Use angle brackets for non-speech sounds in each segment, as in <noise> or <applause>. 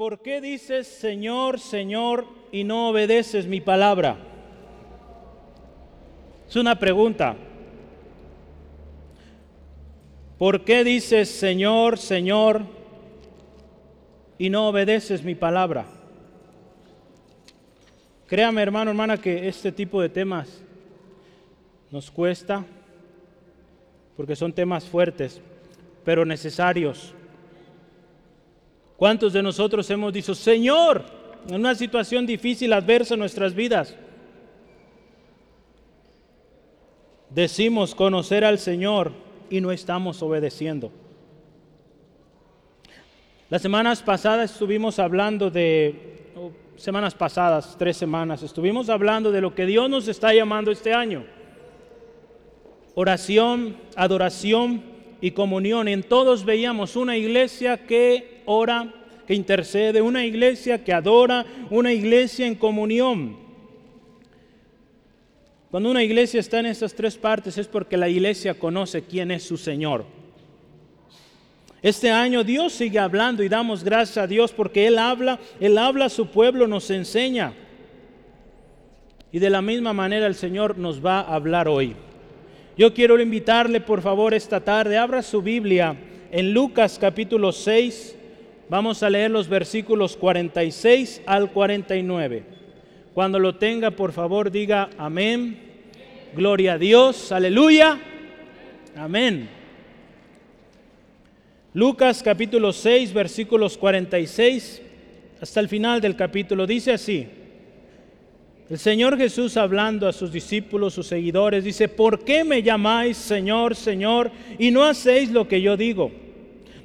¿por qué dices Señor, Señor y no obedeces mi palabra? Es una pregunta. ¿Por qué dices Señor, Señor y no obedeces mi palabra? Créame hermano, hermana, que este tipo de temas nos cuesta porque son temas fuertes, pero necesarios. ¿Cuántos de nosotros hemos dicho, Señor, en una situación difícil, adversa en nuestras vidas? Decimos conocer al Señor y no estamos obedeciendo. Las semanas pasadas estuvimos hablando de, semanas pasadas, tres semanas, estuvimos hablando de lo que Dios nos está llamando este año. Oración, adoración y comunión. En todos veíamos una iglesia que ora, que intercede, una iglesia que adora, una iglesia en comunión. Cuando una iglesia está en estas tres partes es porque la iglesia conoce quién es su Señor. Este año Dios sigue hablando y damos gracias a Dios porque Él habla, Él habla a su pueblo, nos enseña. Y de la misma manera el Señor nos va a hablar hoy. Yo quiero invitarle, por favor, esta tarde, abra su Biblia en Lucas capítulo 6. Vamos a leer los versículos 46 al 49. Cuando lo tenga, por favor, diga amén. Gloria a Dios. Aleluya. Amén. Lucas capítulo 6, versículos 46 hasta el final del capítulo dice así. El Señor Jesús hablando a sus discípulos, sus seguidores, dice, ¿por qué me llamáis Señor, Señor, y no hacéis lo que yo digo?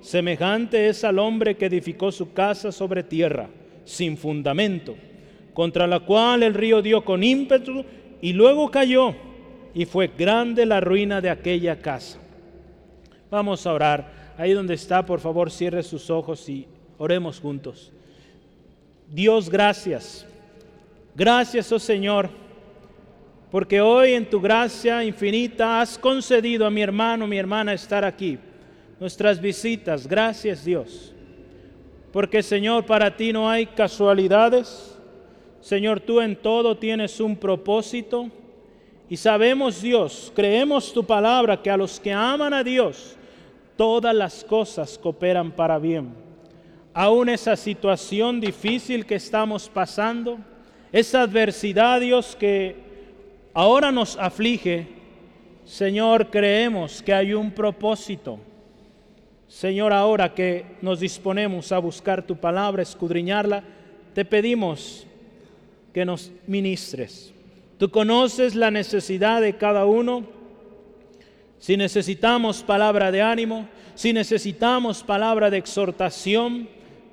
semejante es al hombre que edificó su casa sobre tierra, sin fundamento, contra la cual el río dio con ímpetu y luego cayó, y fue grande la ruina de aquella casa. Vamos a orar. Ahí donde está, por favor, cierre sus ojos y Oremos juntos. Dios, gracias. Gracias, oh Señor, porque hoy en tu gracia infinita has concedido a mi hermano, mi hermana estar aquí. Nuestras visitas, gracias Dios. Porque Señor, para ti no hay casualidades. Señor, tú en todo tienes un propósito. Y sabemos, Dios, creemos tu palabra, que a los que aman a Dios, todas las cosas cooperan para bien aún esa situación difícil que estamos pasando, esa adversidad, Dios, que ahora nos aflige, Señor, creemos que hay un propósito. Señor, ahora que nos disponemos a buscar tu palabra, escudriñarla, te pedimos que nos ministres. Tú conoces la necesidad de cada uno. Si necesitamos palabra de ánimo, si necesitamos palabra de exhortación,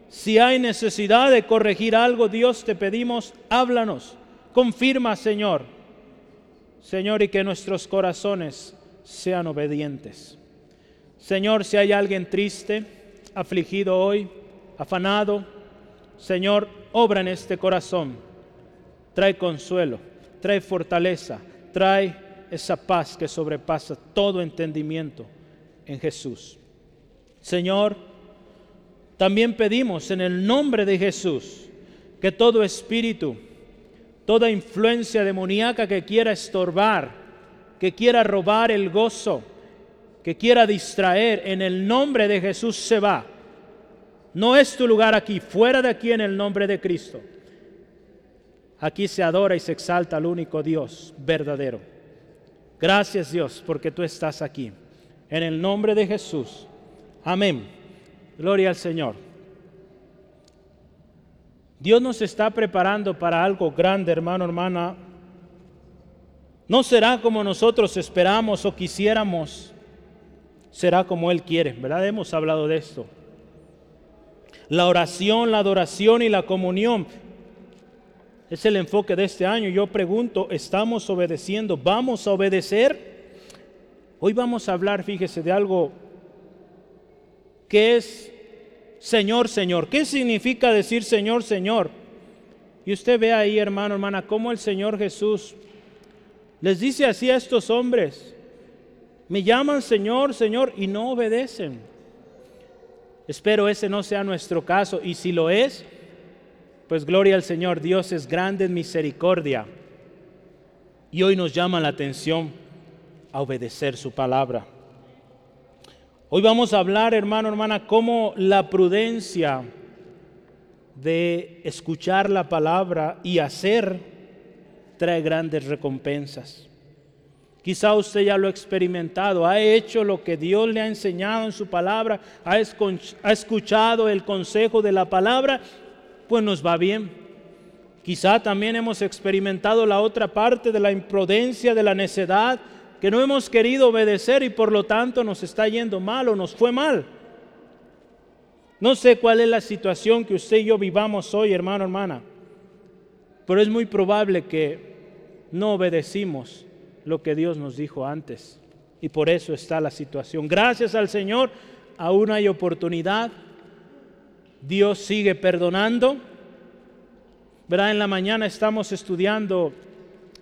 si hay necesidad de corregir algo, Dios te pedimos, háblanos. Confirma, Señor. Señor, y que nuestros corazones sean obedientes. Señor, si hay alguien triste, afligido hoy, afanado, Señor, obra en este corazón. Trae consuelo, trae fortaleza, trae esa paz que sobrepasa todo entendimiento en Jesús. Señor, también pedimos en el nombre de Jesús que todo espíritu, toda influencia demoníaca que quiera estorbar, que quiera robar el gozo, que quiera distraer, en el nombre de Jesús se va. No es tu lugar aquí, fuera de aquí en el nombre de Cristo. Aquí se adora y se exalta al único Dios verdadero. Gracias Dios porque tú estás aquí. En el nombre de Jesús. Amén. Gloria al Señor. Dios nos está preparando para algo grande, hermano, hermana. No será como nosotros esperamos o quisiéramos, será como Él quiere, ¿verdad? Hemos hablado de esto. La oración, la adoración y la comunión Es el enfoque de este año. Yo pregunto, ¿estamos obedeciendo? ¿Vamos a obedecer? Hoy vamos a hablar, fíjese, de algo que es Señor, Señor. ¿Qué significa decir Señor, Señor? Y usted ve ahí, hermano, hermana, cómo el Señor Jesús les dice así a estos hombres. Me llaman Señor, Señor, y no obedecen. Espero ese no sea nuestro caso. Y si lo es, pues gloria al Señor. Dios es grande en misericordia. Y hoy nos llama la atención a obedecer su palabra. Hoy vamos a hablar, hermano, hermana, cómo la prudencia de escuchar la palabra y hacer trae grandes recompensas. Quizá usted ya lo ha experimentado, ha hecho lo que Dios le ha enseñado en su palabra, ha escuchado el consejo de la palabra, pues nos va bien. Quizá también hemos experimentado la otra parte de la imprudencia, de la necedad, que no hemos querido obedecer y por lo tanto nos está yendo mal o nos fue mal. No sé cuál es la situación que usted y yo vivamos hoy, hermano, hermana, pero es muy probable que no obedecimos lo que Dios nos dijo antes. Y por eso está la situación. Gracias al Señor, aún hay oportunidad. Dios sigue perdonando. Verá, en la mañana estamos estudiando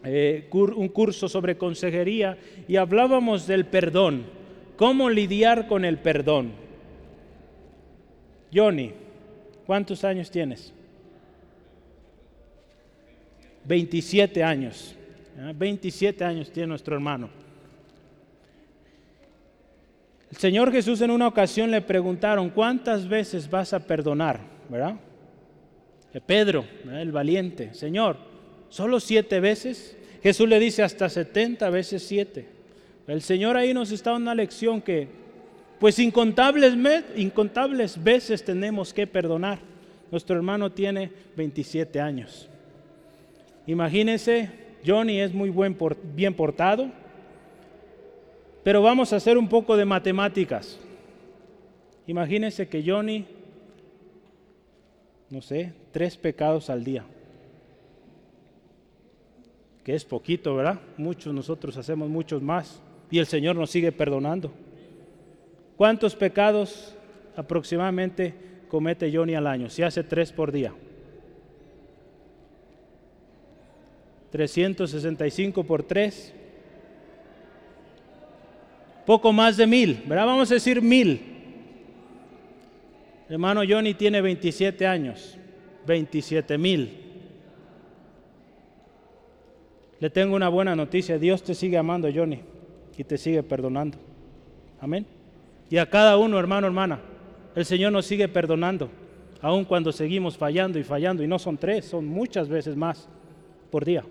eh, un curso sobre consejería y hablábamos del perdón, cómo lidiar con el perdón. Johnny, ¿cuántos años tienes? 27 años. 27 años tiene nuestro hermano. El Señor Jesús en una ocasión le preguntaron, ¿cuántas veces vas a perdonar? ¿Verdad? Pedro, el valiente, Señor, ¿Solo siete veces? Jesús le dice hasta 70 veces siete. El Señor ahí nos está dando una lección que, pues incontables, incontables veces tenemos que perdonar. Nuestro hermano tiene 27 años. Imagínense, Johnny es muy buen bien portado, pero vamos a hacer un poco de matemáticas. Imagínense que Johnny, no sé, tres pecados al día que es poquito, ¿verdad? Muchos nosotros hacemos muchos más y el Señor nos sigue perdonando. ¿Cuántos pecados aproximadamente comete Johnny al año? Si hace tres por día. 365 por tres. Poco más de mil, ¿verdad? Vamos a decir mil. Hermano Johnny tiene 27 años, 27 mil. Le tengo una buena noticia. Dios te sigue amando, Johnny, y te sigue perdonando. Amén. Y a cada uno, hermano, hermana, el Señor nos sigue perdonando, aun cuando seguimos fallando y fallando. Y no son tres, son muchas veces más por día.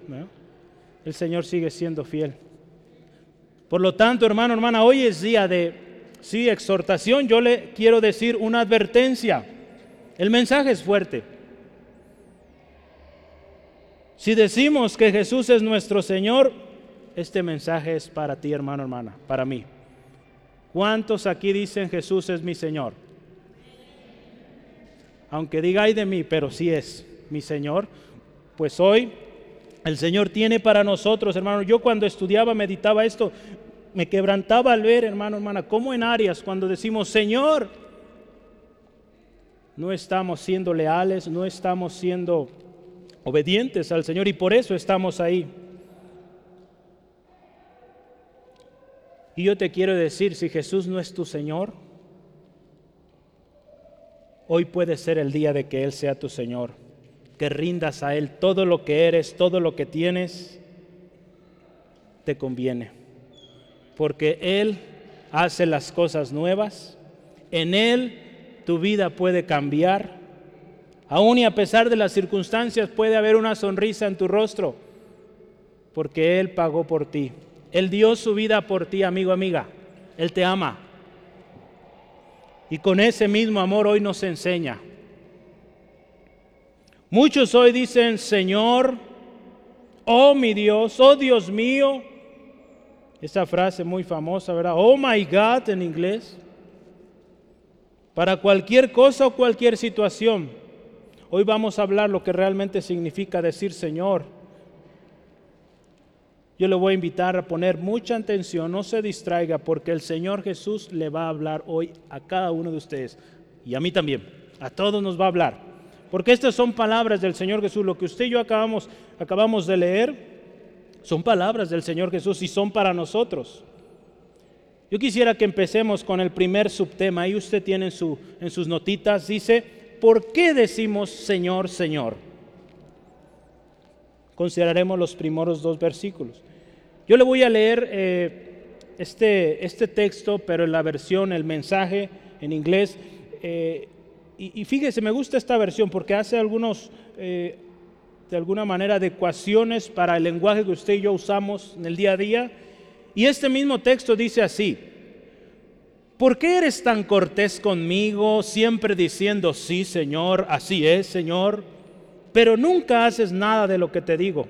El Señor sigue siendo fiel. Por lo tanto, hermano, hermana, hoy es día de, sí, exhortación. Yo le quiero decir una advertencia. El mensaje es fuerte. Si decimos que Jesús es nuestro Señor, este mensaje es para ti, hermano, hermana, para mí. ¿Cuántos aquí dicen Jesús es mi Señor? Aunque diga ay de mí, pero sí es mi Señor, pues hoy el Señor tiene para nosotros, hermano. Yo cuando estudiaba, meditaba esto, me quebrantaba al ver, hermano, hermana, cómo en áreas cuando decimos Señor, no estamos siendo leales, no estamos siendo obedientes al Señor y por eso estamos ahí. Y yo te quiero decir, si Jesús no es tu Señor, hoy puede ser el día de que Él sea tu Señor, que rindas a Él todo lo que eres, todo lo que tienes, te conviene, porque Él hace las cosas nuevas, en Él tu vida puede cambiar Aún y a pesar de las circunstancias puede haber una sonrisa en tu rostro, porque Él pagó por ti. Él dio su vida por ti, amigo, amiga. Él te ama. Y con ese mismo amor hoy nos enseña. Muchos hoy dicen, Señor, oh mi Dios, oh Dios mío. Esa frase muy famosa, ¿verdad? Oh my God en inglés. Para cualquier cosa o cualquier situación. Hoy vamos a hablar lo que realmente significa decir Señor. Yo le voy a invitar a poner mucha atención, no se distraiga, porque el Señor Jesús le va a hablar hoy a cada uno de ustedes y a mí también, a todos nos va a hablar. Porque estas son palabras del Señor Jesús, lo que usted y yo acabamos, acabamos de leer, son palabras del Señor Jesús y son para nosotros. Yo quisiera que empecemos con el primer subtema. Ahí usted tiene en, su, en sus notitas, dice, ¿por qué decimos Señor, Señor? Consideraremos los primeros dos versículos. Yo le voy a leer eh, este, este texto, pero en la versión, el mensaje en inglés. Eh, y, fíjese, me gusta esta versión porque hace algunos, eh, de alguna manera, adecuaciones para el lenguaje que usted y yo usamos en el día a día. Y este mismo texto dice así, ¿Por qué eres tan cortés conmigo, siempre diciendo, sí, Señor, así es, Señor, pero nunca haces nada de lo que te digo?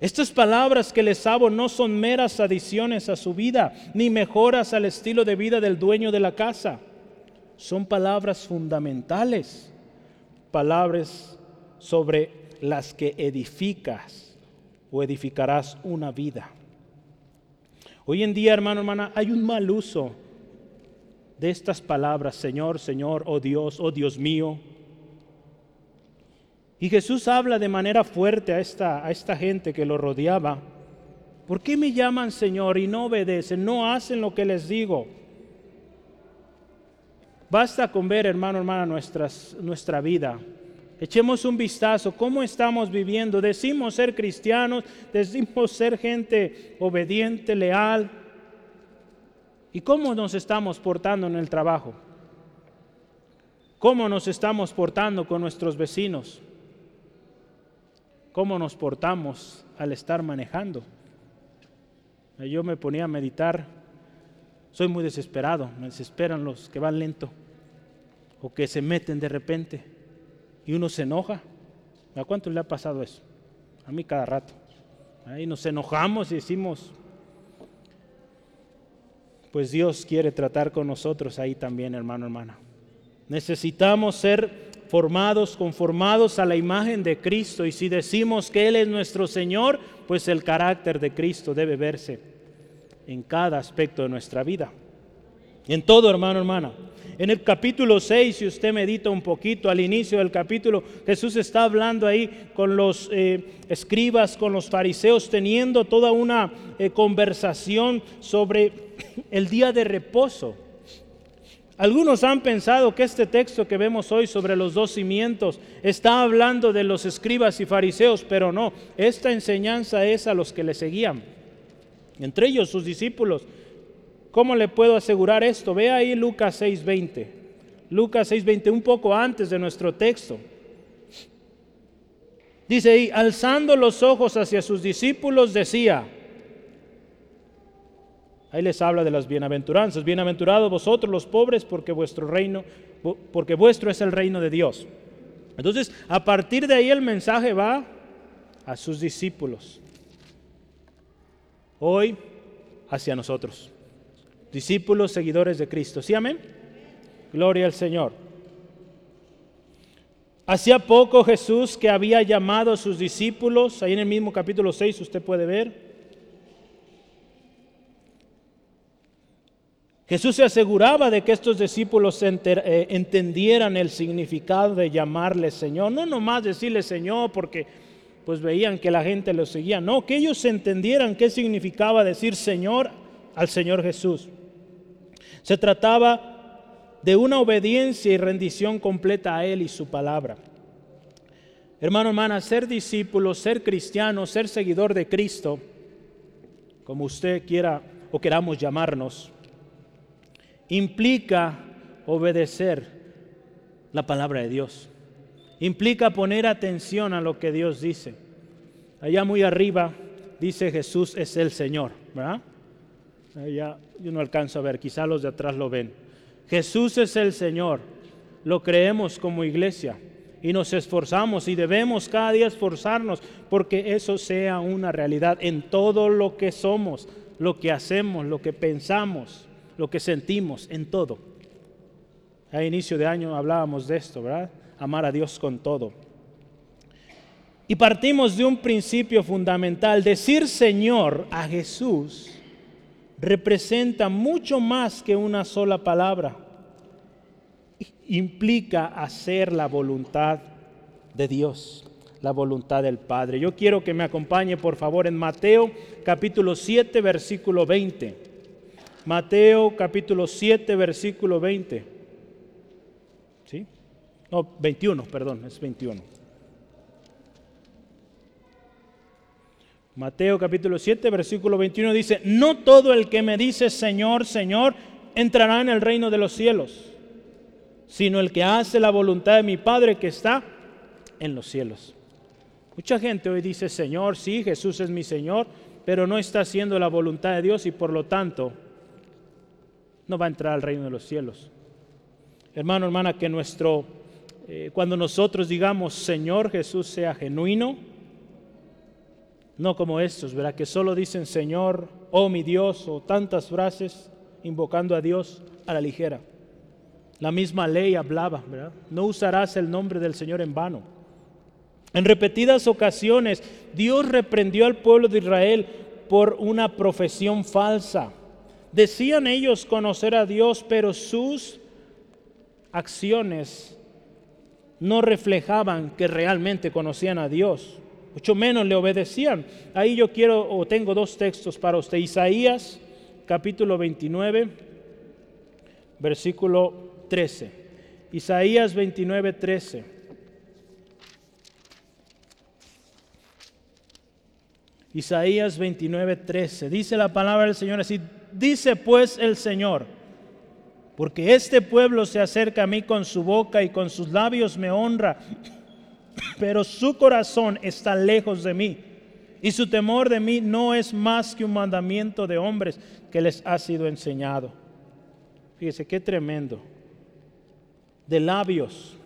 Estas palabras que les hago no son meras adiciones a su vida, ni mejoras al estilo de vida del dueño de la casa. Son palabras fundamentales, palabras sobre las que edificas o edificarás una vida. Hoy en día, hermano, hermana, hay un mal uso de estas palabras, Señor, Señor, oh Dios, oh Dios mío. Y Jesús habla de manera fuerte a esta, a esta gente que lo rodeaba. ¿Por qué me llaman Señor y no obedecen, no hacen lo que les digo? Basta con ver, hermano, hermana, nuestra vida. Echemos un vistazo, ¿cómo estamos viviendo? Decimos ser cristianos, decimos ser gente obediente, leal, ¿Y cómo nos estamos portando en el trabajo? ¿Cómo nos estamos portando con nuestros vecinos? ¿Cómo nos portamos al estar manejando? Yo me ponía a meditar, soy muy desesperado, me desesperan los que van lento o que se meten de repente y uno se enoja. ¿A cuánto le ha pasado eso? A mí cada rato. Ahí nos enojamos y decimos, pues Dios quiere tratar con nosotros ahí también, hermano, hermana. Necesitamos ser formados, conformados a la imagen de Cristo y si decimos que Él es nuestro Señor, pues el carácter de Cristo debe verse en cada aspecto de nuestra vida. En todo, hermano, hermana. En el capítulo 6, si usted medita un poquito, al inicio del capítulo, Jesús está hablando ahí con los eh, escribas, con los fariseos, teniendo toda una eh, conversación sobre <clears throat> el día de reposo. Algunos han pensado que este texto que vemos hoy sobre los dos cimientos está hablando de los escribas y fariseos, pero no, esta enseñanza es a los que le seguían, entre ellos sus discípulos. ¿Cómo le puedo asegurar esto? Ve ahí Lucas 6:20. Lucas 6:20, un poco antes de nuestro texto. Dice ahí, alzando los ojos hacia sus discípulos, decía, ahí les habla de las bienaventuranzas, bienaventurados vosotros los pobres, porque vuestro reino, porque vuestro es el reino de Dios. Entonces, a partir de ahí el mensaje va a sus discípulos. Hoy hacia nosotros discípulos, seguidores de Cristo. ¿Sí, amén? Gloria al Señor. Hacía poco Jesús que había llamado a sus discípulos, ahí en el mismo capítulo 6 usted puede ver. Jesús se aseguraba de que estos discípulos eh, entendieran el significado de llamarle Señor, no nomás decirle Señor porque pues veían que la gente lo seguía, no, que ellos entendieran qué significaba decir Señor al Señor Jesús. Se trataba de una obediencia y rendición completa a Él y su palabra. Hermano, hermana, ser discípulo, ser cristiano, ser seguidor de Cristo, como usted quiera o queramos llamarnos, implica obedecer la palabra de Dios. Implica poner atención a lo que Dios dice. Allá muy arriba dice Jesús es el Señor, ¿verdad? Ya yo no alcanzo a ver, quizá los de atrás lo ven. Jesús es el Señor, lo creemos como iglesia y nos esforzamos y debemos cada día esforzarnos porque eso sea una realidad en todo lo que somos, lo que hacemos, lo que pensamos, lo que sentimos, en todo. A inicio de año hablábamos de esto, ¿verdad? amar a Dios con todo. Y partimos de un principio fundamental. Decir Señor a Jesús representa mucho más que una sola palabra. Implica hacer la voluntad de Dios, la voluntad del Padre. Yo quiero que me acompañe por favor en Mateo capítulo 7 versículo 20. Mateo capítulo 7 versículo 20. ¿Sí? No, 21, perdón, es 21. Mateo capítulo 7, versículo 21 dice, no todo el que me dice Señor, Señor, entrará en el reino de los cielos, sino el que hace la voluntad de mi Padre que está en los cielos. Mucha gente hoy dice, Señor, sí, Jesús es mi Señor, pero no está haciendo la voluntad de Dios y por lo tanto no va a entrar al reino de los cielos. Hermano, hermana, que nuestro, eh, cuando nosotros digamos Señor Jesús sea genuino, no como estos, ¿verdad? Que solo dicen Señor, oh mi Dios, o tantas frases invocando a Dios a la ligera. La misma ley hablaba, ¿verdad? No usarás el nombre del Señor en vano. En repetidas ocasiones, Dios reprendió al pueblo de Israel por una profesión falsa. Decían ellos conocer a Dios, pero sus acciones no reflejaban que realmente conocían a Dios mucho menos le obedecían. Ahí yo quiero o tengo dos textos para usted. Isaías capítulo 29, versículo 13. Isaías 29, 13. Isaías 29, 13. Dice la palabra del Señor así. Dice pues el Señor, porque este pueblo se acerca a mí con su boca y con sus labios me honra pero su corazón está lejos de mí. Y su temor de mí no es más que un mandamiento de hombres que les ha sido enseñado. Fíjese qué tremendo. De labios.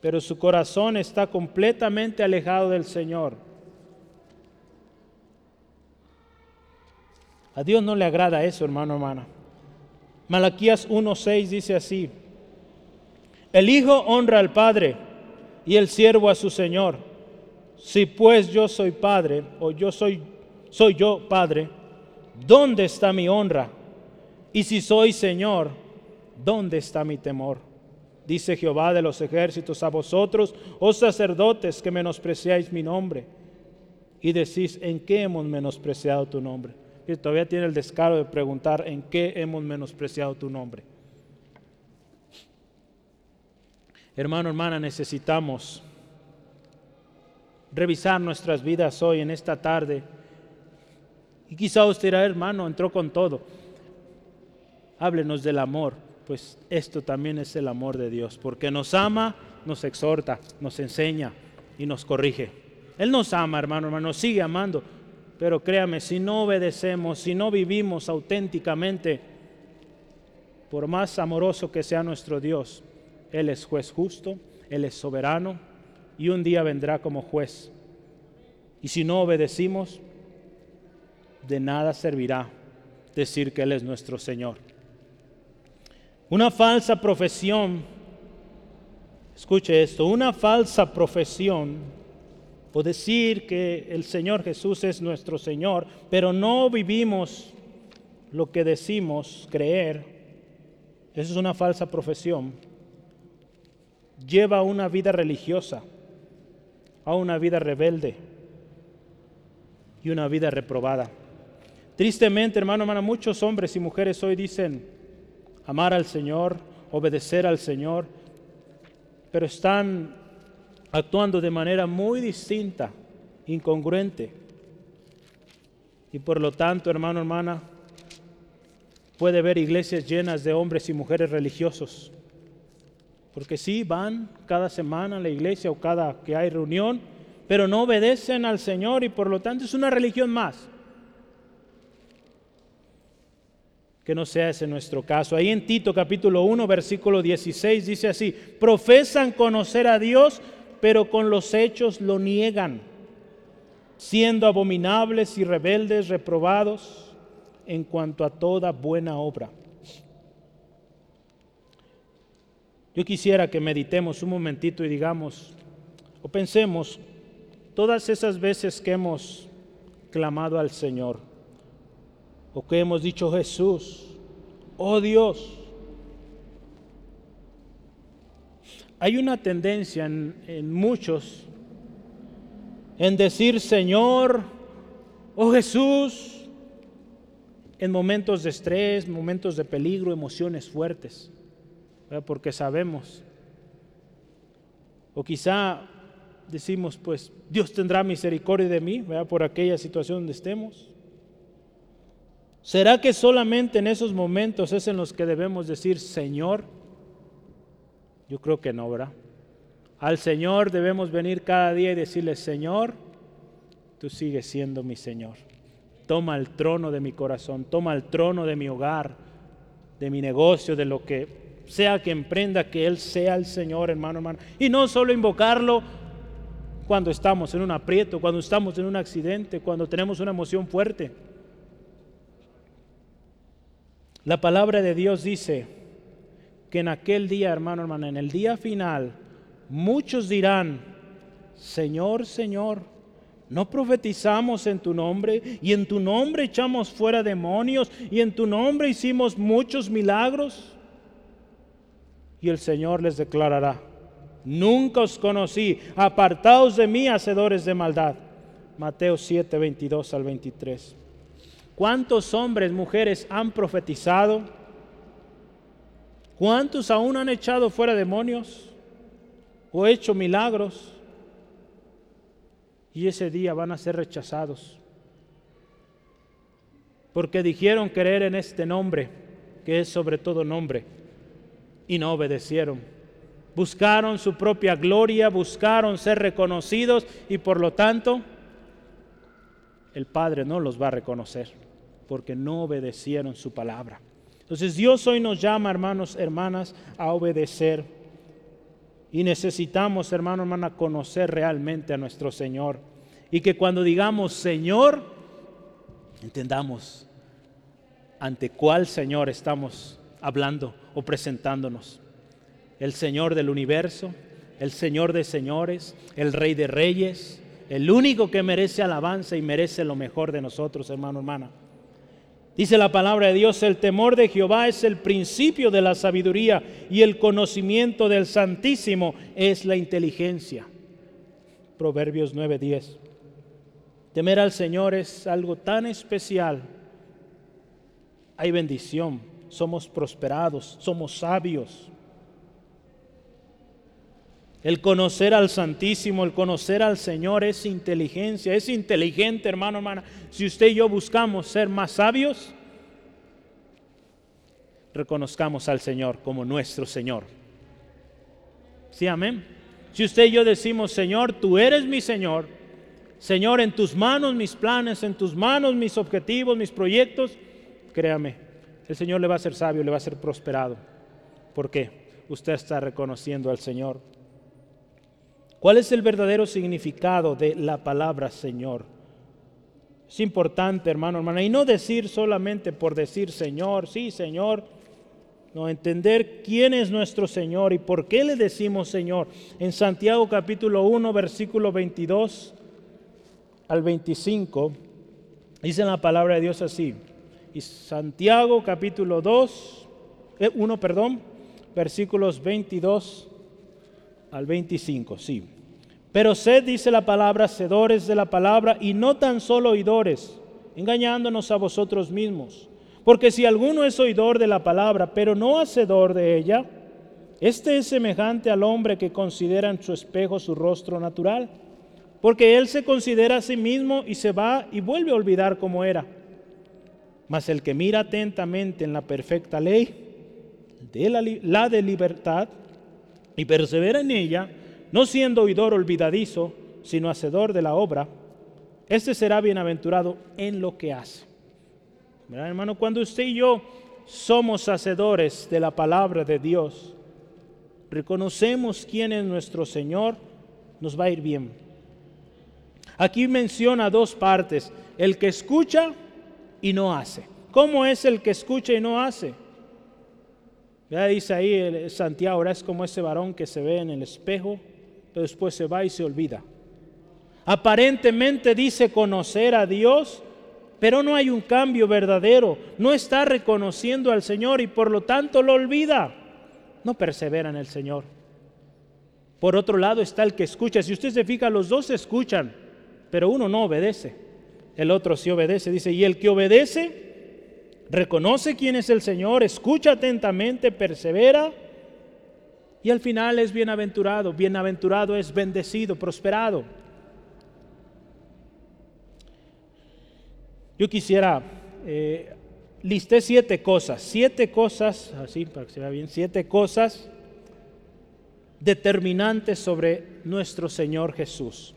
Pero su corazón está completamente alejado del Señor. A Dios no le agrada eso, hermano, hermana. Malaquías 1.6 dice así. El Hijo honra al Padre y el siervo a su Señor. Si pues yo soy padre, o yo soy, soy yo padre, ¿dónde está mi honra? Y si soy Señor, ¿dónde está mi temor? Dice Jehová de los ejércitos a vosotros, oh sacerdotes, que menospreciáis mi nombre. Y decís, ¿en qué hemos menospreciado tu nombre? Y todavía tiene el descaro de preguntar, ¿en qué hemos menospreciado tu nombre? Hermano, hermana, necesitamos revisar nuestras vidas hoy, en esta tarde. Y quizá usted dirá, hermano, entró con todo. Háblenos del amor, pues esto también es el amor de Dios, porque nos ama, nos exhorta, nos enseña y nos corrige. Él nos ama, hermano, hermano, nos sigue amando, pero créame, si no obedecemos, si no vivimos auténticamente, por más amoroso que sea nuestro Dios, él es juez justo, Él es soberano y un día vendrá como juez. Y si no obedecimos, de nada servirá decir que Él es nuestro Señor. Una falsa profesión, escuche esto, una falsa profesión o decir que el Señor Jesús es nuestro Señor, pero no vivimos lo que decimos creer, eso es una falsa profesión lleva una vida religiosa, a una vida rebelde y una vida reprobada. Tristemente, hermano, hermana, muchos hombres y mujeres hoy dicen amar al Señor, obedecer al Señor, pero están actuando de manera muy distinta, incongruente. Y por lo tanto, hermano, hermana, puede ver iglesias llenas de hombres y mujeres religiosos porque sí van cada semana a la iglesia o cada que hay reunión, pero no obedecen al Señor y por lo tanto es una religión más. Que no sea ese nuestro caso. Ahí en Tito capítulo 1, versículo 16 dice así, profesan conocer a Dios, pero con los hechos lo niegan, siendo abominables y rebeldes, reprobados en cuanto a toda buena obra. Yo quisiera que meditemos un momentito y digamos, o pensemos, todas esas veces que hemos clamado al Señor, o que hemos dicho Jesús, oh Dios, hay una tendencia en, en muchos en decir Señor, oh Jesús, en momentos de estrés, momentos de peligro, emociones fuertes, porque sabemos. O quizá decimos, pues Dios tendrá misericordia de mí, por aquella situación donde estemos. ¿Será que solamente en esos momentos es en los que debemos decir Señor? Yo creo que no, ¿verdad? Al Señor debemos venir cada día y decirle, Señor, tú sigues siendo mi Señor. Toma el trono de mi corazón, toma el trono de mi hogar, de mi negocio, de lo que sea que emprenda, que Él sea el Señor, hermano, hermano. Y no solo invocarlo cuando estamos en un aprieto, cuando estamos en un accidente, cuando tenemos una emoción fuerte. La palabra de Dios dice que en aquel día, hermano, hermano, en el día final, muchos dirán, Señor, Señor, ¿No profetizamos en tu nombre y en tu nombre echamos fuera demonios y en tu nombre hicimos muchos milagros? Y el Señor les declarará, nunca os conocí, apartaos de mí, hacedores de maldad. Mateo 7, 22 al 23. ¿Cuántos hombres, mujeres han profetizado? ¿Cuántos aún han echado fuera demonios o hecho milagros? y ese día van a ser rechazados. Porque dijeron creer en este nombre, que es sobre todo nombre, y no obedecieron. Buscaron su propia gloria, buscaron ser reconocidos y por lo tanto el Padre no los va a reconocer porque no obedecieron su palabra. Entonces Dios hoy nos llama, hermanos, hermanas, a obedecer y necesitamos, hermano, hermana, conocer realmente a nuestro Señor. Y que cuando digamos Señor, entendamos ante cuál Señor estamos hablando o presentándonos. El Señor del universo, el Señor de señores, el Rey de reyes, el único que merece alabanza y merece lo mejor de nosotros, hermano, hermana. Dice la palabra de Dios, el temor de Jehová es el principio de la sabiduría y el conocimiento del Santísimo es la inteligencia. Proverbios 9:10. Temer al Señor es algo tan especial. Hay bendición, somos prosperados, somos sabios. El conocer al Santísimo, el conocer al Señor es inteligencia, es inteligente, hermano, hermana. Si usted y yo buscamos ser más sabios, reconozcamos al Señor como nuestro Señor. Sí, amén. Si usted y yo decimos, Señor, tú eres mi Señor, Señor, en tus manos mis planes, en tus manos mis objetivos, mis proyectos, créame, el Señor le va a ser sabio, le va a ser prosperado. ¿Por qué? Usted está reconociendo al Señor. ¿Cuál es el verdadero significado de la palabra Señor? Es importante, hermano, hermana, y no decir solamente por decir Señor, sí, Señor, no entender quién es nuestro Señor y por qué le decimos Señor. En Santiago capítulo 1, versículo 22 al 25, dice la palabra de Dios así. Y Santiago capítulo 2, 1, eh, perdón, versículos 22 al 25, sí. Pero sed, dice la palabra, sedores de la palabra y no tan solo oidores, engañándonos a vosotros mismos. Porque si alguno es oidor de la palabra, pero no hacedor de ella, este es semejante al hombre que considera en su espejo su rostro natural. Porque él se considera a sí mismo y se va y vuelve a olvidar cómo era. Mas el que mira atentamente en la perfecta ley, de la, de libertad, y persevera en ella, no siendo oidor olvidadizo, sino hacedor de la obra, este será bienaventurado en lo que hace. hermano? Cuando usted y yo somos hacedores de la palabra de Dios, reconocemos quién es nuestro Señor, nos va a ir bien. Aquí menciona dos partes, el que escucha y no hace. ¿Cómo es el que escucha y no hace? Ya dice ahí Santiago, ahora es como ese varón que se ve en el espejo, pero después se va y se olvida. Aparentemente dice conocer a Dios, pero no hay un cambio verdadero. No está reconociendo al Señor y por lo tanto lo olvida. No persevera en el Señor. Por otro lado está el que escucha. Si usted se fija, los dos escuchan, pero uno no obedece. El otro sí obedece. Dice, y el que obedece reconoce quién es el Señor, escucha atentamente, persevera y al final es bienaventurado. Bienaventurado es bendecido, prosperado. Yo quisiera, eh, listé siete cosas, siete cosas, así para que se vea bien, siete cosas determinantes sobre nuestro Señor Jesús,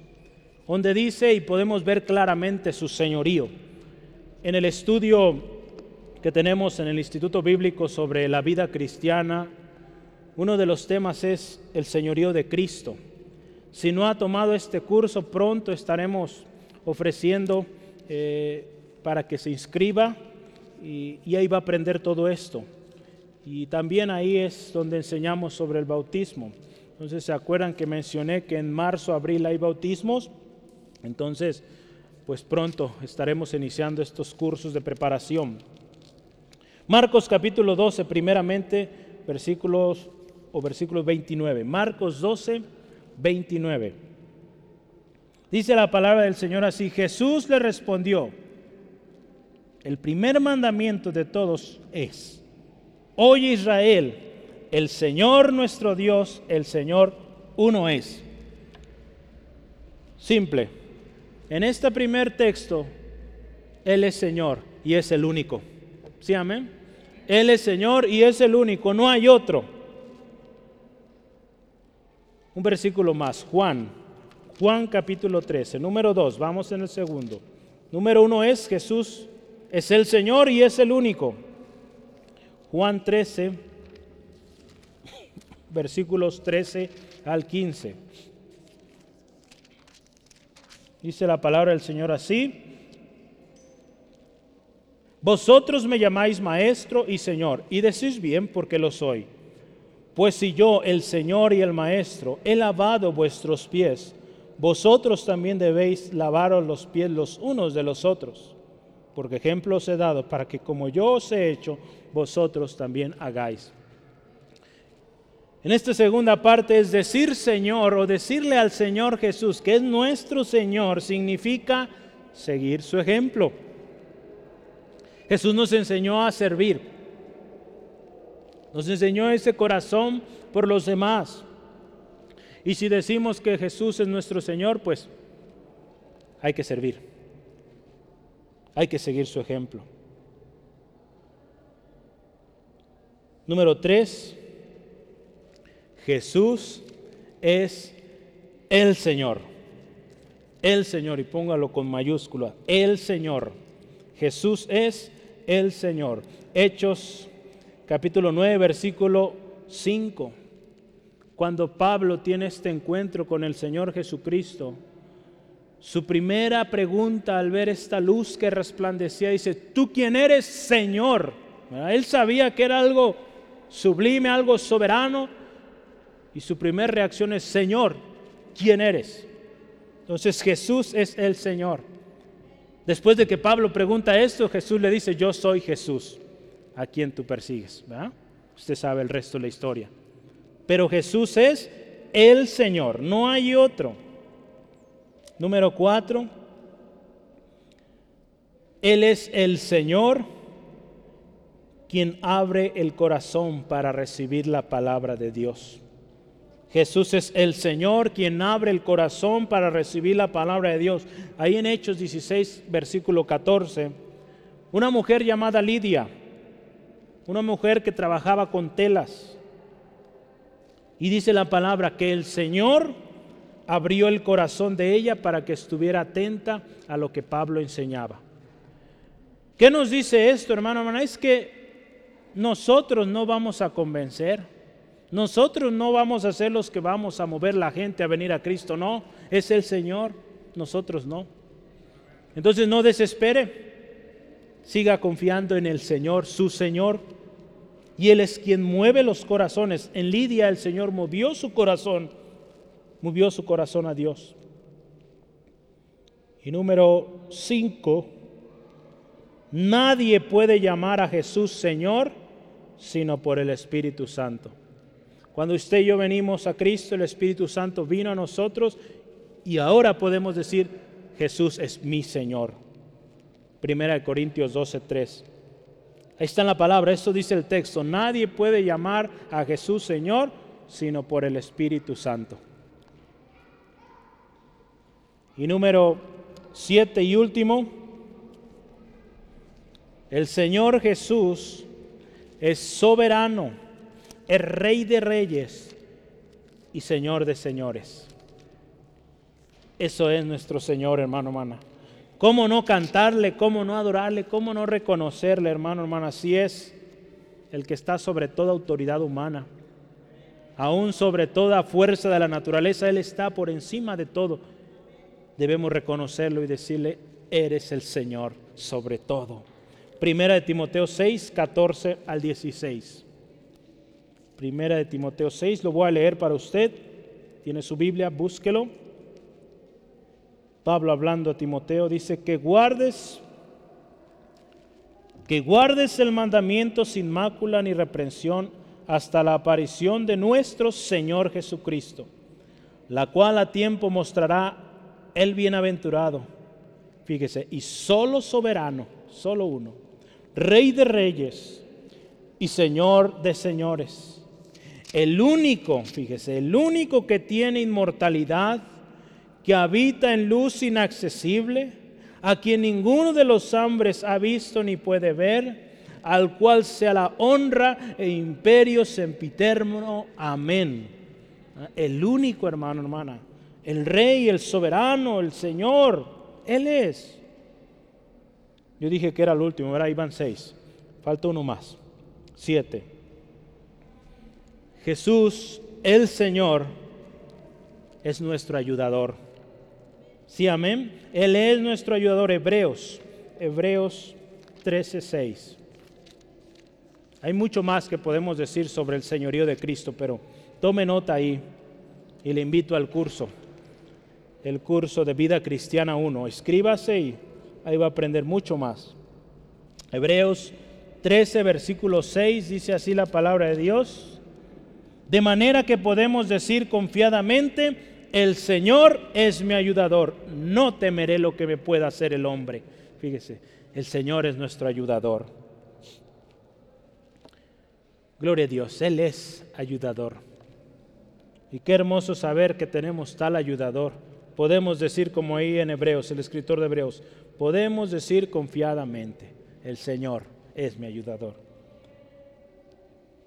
donde dice y podemos ver claramente su señorío. En el estudio que tenemos en el Instituto Bíblico sobre la vida cristiana, uno de los temas es el señorío de Cristo. Si no ha tomado este curso, pronto estaremos ofreciendo eh, para que se inscriba y, y ahí va a aprender todo esto. Y también ahí es donde enseñamos sobre el bautismo. Entonces, ¿se acuerdan que mencioné que en marzo, abril hay bautismos? Entonces, pues pronto estaremos iniciando estos cursos de preparación. Marcos capítulo 12, primeramente, versículos o versículos 29. Marcos 12, 29. Dice la palabra del Señor así, Jesús le respondió, el primer mandamiento de todos es, oye Israel, el Señor nuestro Dios, el Señor uno es. Simple. En este primer texto, Él es Señor y es el único. ¿Sí, amén? Él es Señor y es el único, no hay otro. Un versículo más, Juan, Juan capítulo 13, número 2, vamos en el segundo. Número uno es Jesús, es el Señor y es el único. Juan 13, versículos 13 al 15. Dice la palabra del Señor así. Vosotros me llamáis maestro y señor, y decís bien porque lo soy. Pues si yo, el Señor y el Maestro, he lavado vuestros pies, vosotros también debéis lavaros los pies los unos de los otros, porque ejemplo os he dado para que como yo os he hecho, vosotros también hagáis. En esta segunda parte es decir Señor o decirle al Señor Jesús que es nuestro Señor, significa seguir su ejemplo. Jesús nos enseñó a servir. Nos enseñó ese corazón por los demás. Y si decimos que Jesús es nuestro Señor, pues hay que servir. Hay que seguir su ejemplo. Número tres, Jesús es el Señor. El Señor, y póngalo con mayúscula, el Señor. Jesús es el Señor. Hechos capítulo 9, versículo 5. Cuando Pablo tiene este encuentro con el Señor Jesucristo, su primera pregunta al ver esta luz que resplandecía, dice, ¿tú quién eres, Señor? Él sabía que era algo sublime, algo soberano, y su primera reacción es, Señor, ¿quién eres? Entonces Jesús es el Señor. Después de que Pablo pregunta esto, Jesús le dice, yo soy Jesús, a quien tú persigues. Usted sabe el resto de la historia. Pero Jesús es el Señor, no hay otro. Número cuatro, Él es el Señor quien abre el corazón para recibir la palabra de Dios. Jesús es el Señor quien abre el corazón para recibir la palabra de Dios. Ahí en Hechos 16, versículo 14, una mujer llamada Lidia, una mujer que trabajaba con telas, y dice la palabra que el Señor abrió el corazón de ella para que estuviera atenta a lo que Pablo enseñaba. ¿Qué nos dice esto, hermano? hermano? Es que nosotros no vamos a convencer. Nosotros no vamos a ser los que vamos a mover la gente a venir a Cristo, no, es el Señor, nosotros no. Entonces no desespere, siga confiando en el Señor, su Señor. y Él es quien mueve los corazones. En Lidia el Señor movió su corazón, movió su corazón a Dios. Y número 5, nadie puede llamar a Jesús Señor sino por el Espíritu Santo. Cuando usted y yo venimos a Cristo, el Espíritu Santo vino a nosotros y ahora podemos decir, Jesús es mi Señor. Primera de Corintios 12, 3. Ahí está en la palabra, eso dice el texto. Nadie puede llamar a Jesús Señor sino por el Espíritu Santo. Y número siete y último, el Señor Jesús es soberano, es Rey de reyes y Señor de señores. Eso es nuestro Señor, hermano, hermana. ¿Cómo no cantarle? ¿Cómo no adorarle? ¿Cómo no reconocerle, hermano, hermana? Así es el que está sobre toda autoridad humana, aún sobre toda fuerza de la naturaleza, Él está por encima de todo. Debemos reconocerlo y decirle, eres el Señor sobre todo. Primera de Timoteo 6, 14 al 16. Primera de Timoteo 6, lo voy a leer para usted. Tiene su Biblia, búsquelo. Pablo hablando a Timoteo dice que guardes que guardes el mandamiento sin mácula ni reprensión hasta la aparición de nuestro Señor Jesucristo, la cual a tiempo mostrará el bienaventurado. Fíjese, y solo soberano, solo uno, Rey de reyes y Señor de señores. El único, fíjese, el único que tiene inmortalidad que habita en luz inaccesible, a quien ninguno de los hombres ha visto ni puede ver, al cual sea la honra e imperio sempiterno. Amén. El único hermano, hermana, el rey, el soberano, el Señor, Él es. Yo dije que era el último, ahora iban seis. Falta uno más. Siete. Jesús, el Señor, es nuestro ayudador. Sí, amén. Él es nuestro ayudador. Hebreos, Hebreos 13:6. Hay mucho más que podemos decir sobre el señorío de Cristo, pero tome nota ahí y le invito al curso, el curso de vida cristiana 1. Escríbase y ahí va a aprender mucho más. Hebreos 13, versículo 6 dice así la palabra de Dios. De manera que podemos decir confiadamente, el Señor es mi ayudador, no temeré lo que me pueda hacer el hombre. Fíjese, el Señor es nuestro ayudador. Gloria a Dios, Él es ayudador. Y qué hermoso saber que tenemos tal ayudador. Podemos decir como ahí en Hebreos, el escritor de Hebreos, podemos decir confiadamente, el Señor es mi ayudador.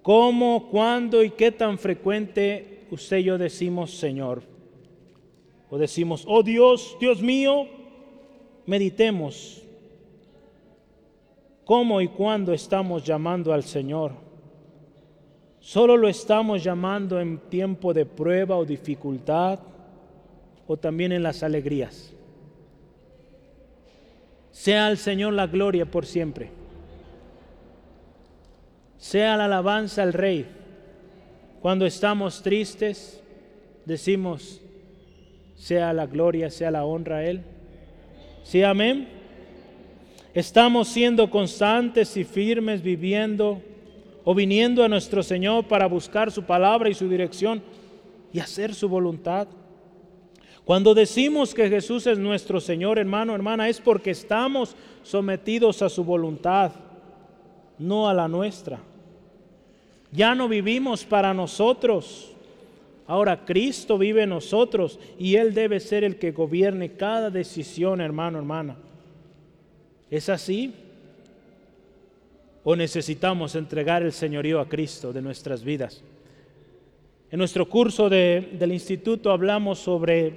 ¿Cómo, cuándo y qué tan frecuente usted y yo decimos Señor? o decimos, oh Dios, Dios mío, meditemos cómo y cuándo estamos llamando al Señor. Solo lo estamos llamando en tiempo de prueba o dificultad o también en las alegrías. Sea al Señor la gloria por siempre. Sea la alabanza al Rey. Cuando estamos tristes, decimos, sea la gloria, sea la honra a Él. Sí, amén. Estamos siendo constantes y firmes viviendo o viniendo a nuestro Señor para buscar su palabra y su dirección y hacer su voluntad. Cuando decimos que Jesús es nuestro Señor, hermano, hermana, es porque estamos sometidos a su voluntad, no a la nuestra. Ya no vivimos para nosotros, Ahora Cristo vive en nosotros y Él debe ser el que gobierne cada decisión, hermano, hermana. ¿Es así? ¿O necesitamos entregar el señorío a Cristo de nuestras vidas? En nuestro curso del instituto hablamos sobre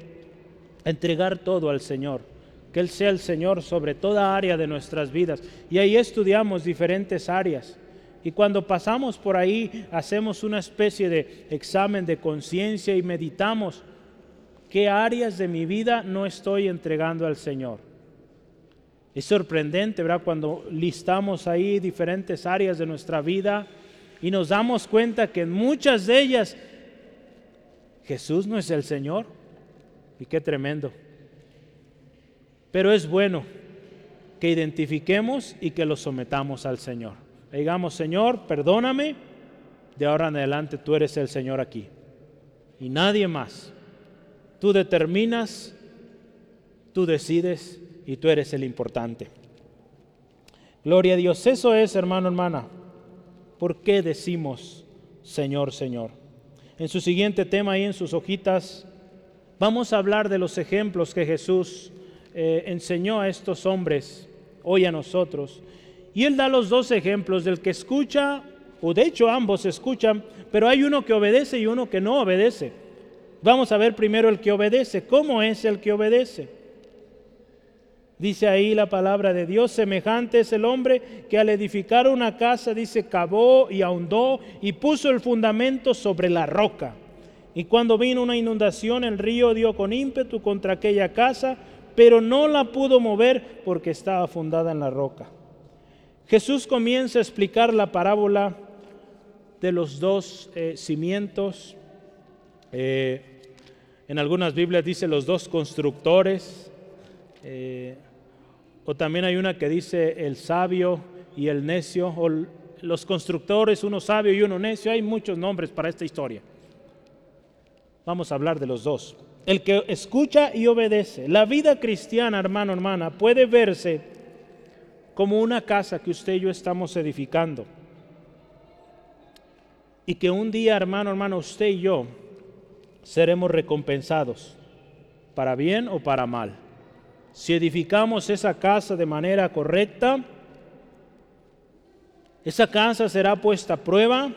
entregar todo al Señor, que Él sea el Señor sobre toda área de nuestras vidas. Y ahí estudiamos diferentes áreas. Y cuando pasamos por ahí, hacemos una especie de examen de conciencia y meditamos qué áreas de mi vida no estoy entregando al Señor. Es sorprendente, ¿verdad? Cuando listamos ahí diferentes áreas de nuestra vida, y nos damos cuenta que en muchas de ellas Jesús no es el Señor. Y qué tremendo. Pero es bueno que identifiquemos y que lo sometamos al Señor. Digamos, Señor, perdóname, de ahora en adelante tú eres el Señor aquí. Y nadie más. Tú determinas, tú decides y tú eres el importante. Gloria a Dios. Eso es, hermano, hermana. ¿Por qué decimos Señor, Señor? En su siguiente tema, ahí en sus hojitas, vamos a hablar de los ejemplos que Jesús eh, enseñó a estos hombres, hoy a nosotros. Y él da los dos ejemplos del que escucha, o de hecho ambos escuchan, pero hay uno que obedece y uno que no obedece. Vamos a ver primero el que obedece. ¿Cómo es el que obedece? Dice ahí la palabra de Dios, semejante es el hombre que al edificar una casa, dice, cavó y ahondó y puso el fundamento sobre la roca. Y cuando vino una inundación, el río dio con ímpetu contra aquella casa, pero no la pudo mover porque estaba fundada en la roca. Jesús comienza a explicar la parábola de los dos eh, cimientos. Eh, en algunas Biblias dice los dos constructores. Eh, o también hay una que dice el sabio y el necio, o los constructores, uno sabio y uno necio. Hay muchos nombres para esta historia. Vamos a hablar de los dos. El que escucha y obedece. La vida cristiana, hermano, hermana, puede verse como una casa que usted y yo estamos edificando. Y que un día, hermano, hermano, usted y yo seremos recompensados, para bien o para mal. Si edificamos esa casa de manera correcta, esa casa será puesta a prueba.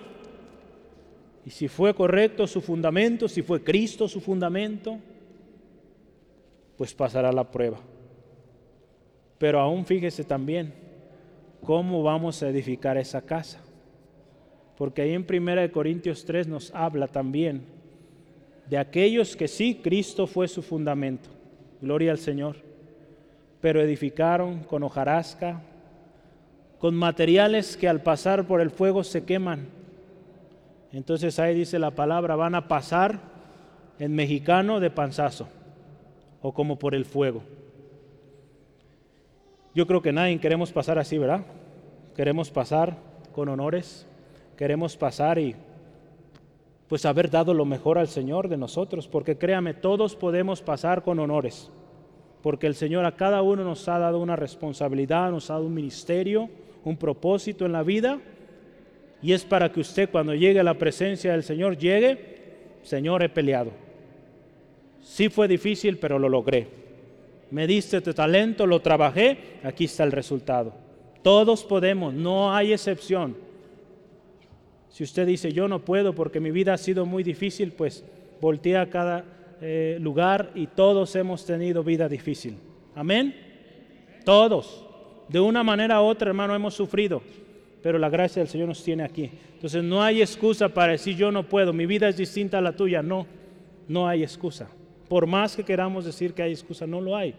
Y si fue correcto su fundamento, si fue Cristo su fundamento, pues pasará la prueba. Pero aún fíjese también cómo vamos a edificar esa casa. Porque ahí en 1 Corintios 3 nos habla también de aquellos que sí, Cristo fue su fundamento. Gloria al Señor pero edificaron con hojarasca, con materiales que al pasar por el fuego se queman. Entonces ahí dice la palabra, van a pasar en mexicano de panzazo o como por el fuego. Yo creo que nadie queremos pasar así, ¿verdad? Queremos pasar con honores, queremos pasar y pues haber dado lo mejor al Señor de nosotros, porque créame, todos podemos pasar con honores porque el Señor a cada uno nos ha dado una responsabilidad, nos ha dado un ministerio, un propósito en la vida, y es para que usted cuando llegue a la presencia del Señor, llegue, Señor, he peleado. Sí fue difícil, pero lo logré. Me diste tu talento, lo trabajé, aquí está el resultado. Todos podemos, no hay excepción. Si usted dice, yo no puedo porque mi vida ha sido muy difícil, pues voltea cada eh, lugar y todos hemos tenido vida difícil. Amén. Todos. De una manera u otra, hermano, hemos sufrido. Pero la gracia del Señor nos tiene aquí. Entonces no hay excusa para decir yo no puedo, mi vida es distinta a la tuya. No, no hay excusa. Por más que queramos decir que hay excusa, no lo hay.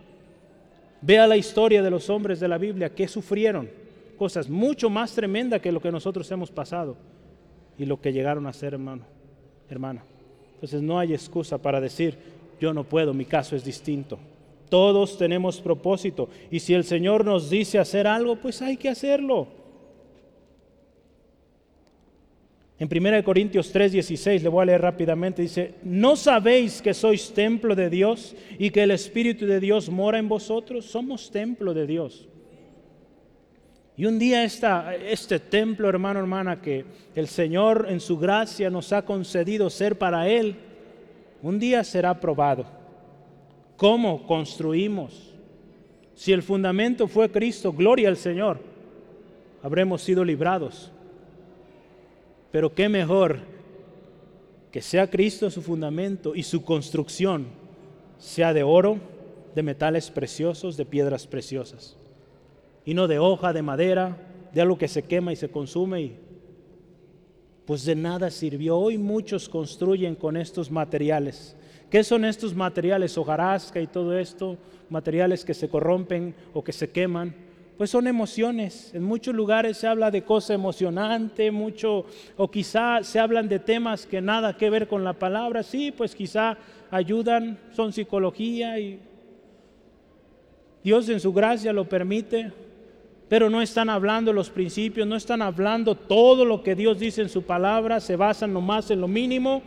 Vea la historia de los hombres de la Biblia que sufrieron cosas mucho más tremendas que lo que nosotros hemos pasado y lo que llegaron a ser, hermano, hermana. Entonces no hay excusa para decir, yo no puedo, mi caso es distinto. Todos tenemos propósito y si el Señor nos dice hacer algo, pues hay que hacerlo. En 1 Corintios 3:16, le voy a leer rápidamente, dice, ¿no sabéis que sois templo de Dios y que el Espíritu de Dios mora en vosotros? Somos templo de Dios. Y un día este templo, hermano, hermana, que el Señor en su gracia nos ha concedido ser para Él, un día será probado. ¿Cómo construimos? Si el fundamento fue Cristo, gloria al Señor, habremos sido librados. Pero qué mejor que sea Cristo su fundamento y su construcción sea de oro, de metales preciosos, de piedras preciosas y no de hoja, de madera, de algo que se quema y se consume y pues de nada sirvió. Hoy muchos construyen con estos materiales. ¿Qué son estos materiales? Hojarasca y todo esto, materiales que se corrompen o que se queman. Pues son emociones. En muchos lugares se habla de cosa emocionante, mucho, o quizá se hablan de temas que nada que ver con la palabra. Sí, pues quizá ayudan, son psicología y Dios en su gracia lo permite, pero no están hablando los principios, no están hablando todo lo que Dios dice en su palabra, se basan nomás en lo mínimo.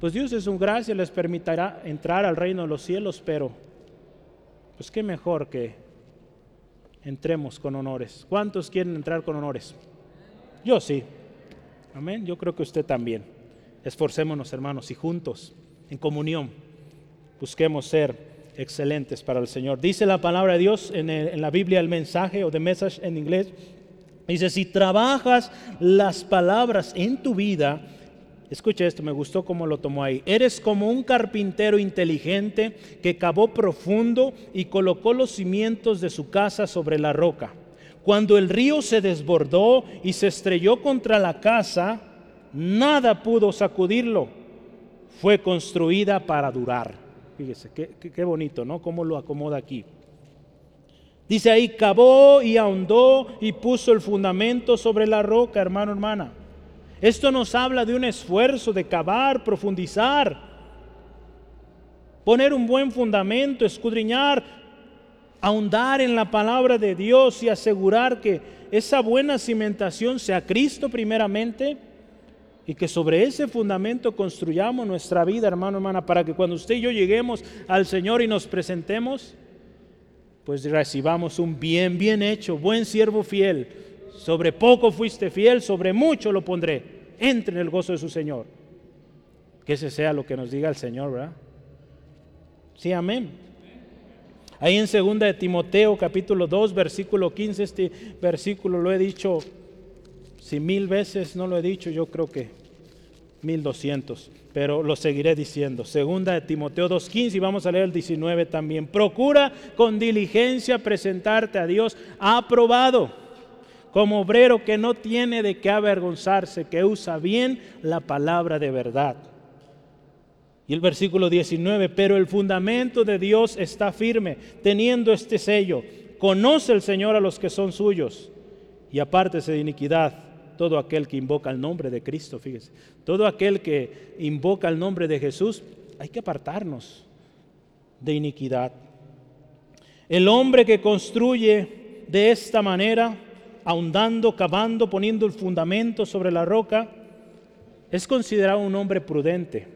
Pues Dios en su gracia les permitirá entrar al reino de los cielos, pero pues qué mejor que entremos con honores. ¿Cuántos quieren entrar con honores? Yo sí. Amén. Yo creo que usted también. Esforcémonos, hermanos, y juntos, en comunión, busquemos ser excelentes para el Señor. Dice la palabra de Dios en, en la Biblia, el mensaje o the message en inglés. Dice, si trabajas las palabras en tu vida, Escucha esto, me gustó cómo lo tomó ahí. Eres como un carpintero inteligente que cavó profundo y colocó los cimientos de su casa sobre la roca. Cuando el río se desbordó y se estrelló contra la casa, nada pudo sacudirlo. Fue construida para durar. Fíjese, qué, bonito, ¿no? Cómo lo acomoda aquí. Dice ahí, cavó y ahondó y puso el fundamento sobre la roca, hermano, hermana. Esto nos habla de un esfuerzo de cavar, profundizar, poner un buen fundamento, escudriñar, ahondar en la palabra de Dios y asegurar que esa buena cimentación sea Cristo primeramente y que sobre ese fundamento construyamos nuestra vida, hermano, hermana, para que cuando usted y yo lleguemos al Señor y nos presentemos, pues recibamos un bien, bien hecho, buen siervo fiel. Sobre poco fuiste fiel, sobre mucho lo pondré entre en el gozo de su Señor. Que ese sea lo que nos diga el Señor, ¿verdad? Sí, amén. Ahí en segunda de Timoteo capítulo 2 versículo 15, este versículo lo he dicho, si mil veces no lo he dicho, yo creo que mil doscientos, pero lo seguiré diciendo. Segunda de Timoteo 2.15 y vamos a leer el 19 también. Procura con diligencia presentarte a Dios aprobado como obrero que no tiene de qué avergonzarse, que usa bien la palabra de verdad. Y el versículo 19, pero el fundamento de Dios está firme, teniendo este sello. Conoce el Señor a los que son suyos y apártese de iniquidad todo aquel que invoca el nombre de Cristo, fíjese. Todo aquel que invoca el nombre de Jesús, hay que apartarnos de iniquidad. El hombre que construye de esta manera ahondando, cavando, poniendo el fundamento sobre la roca, es considerado un hombre prudente.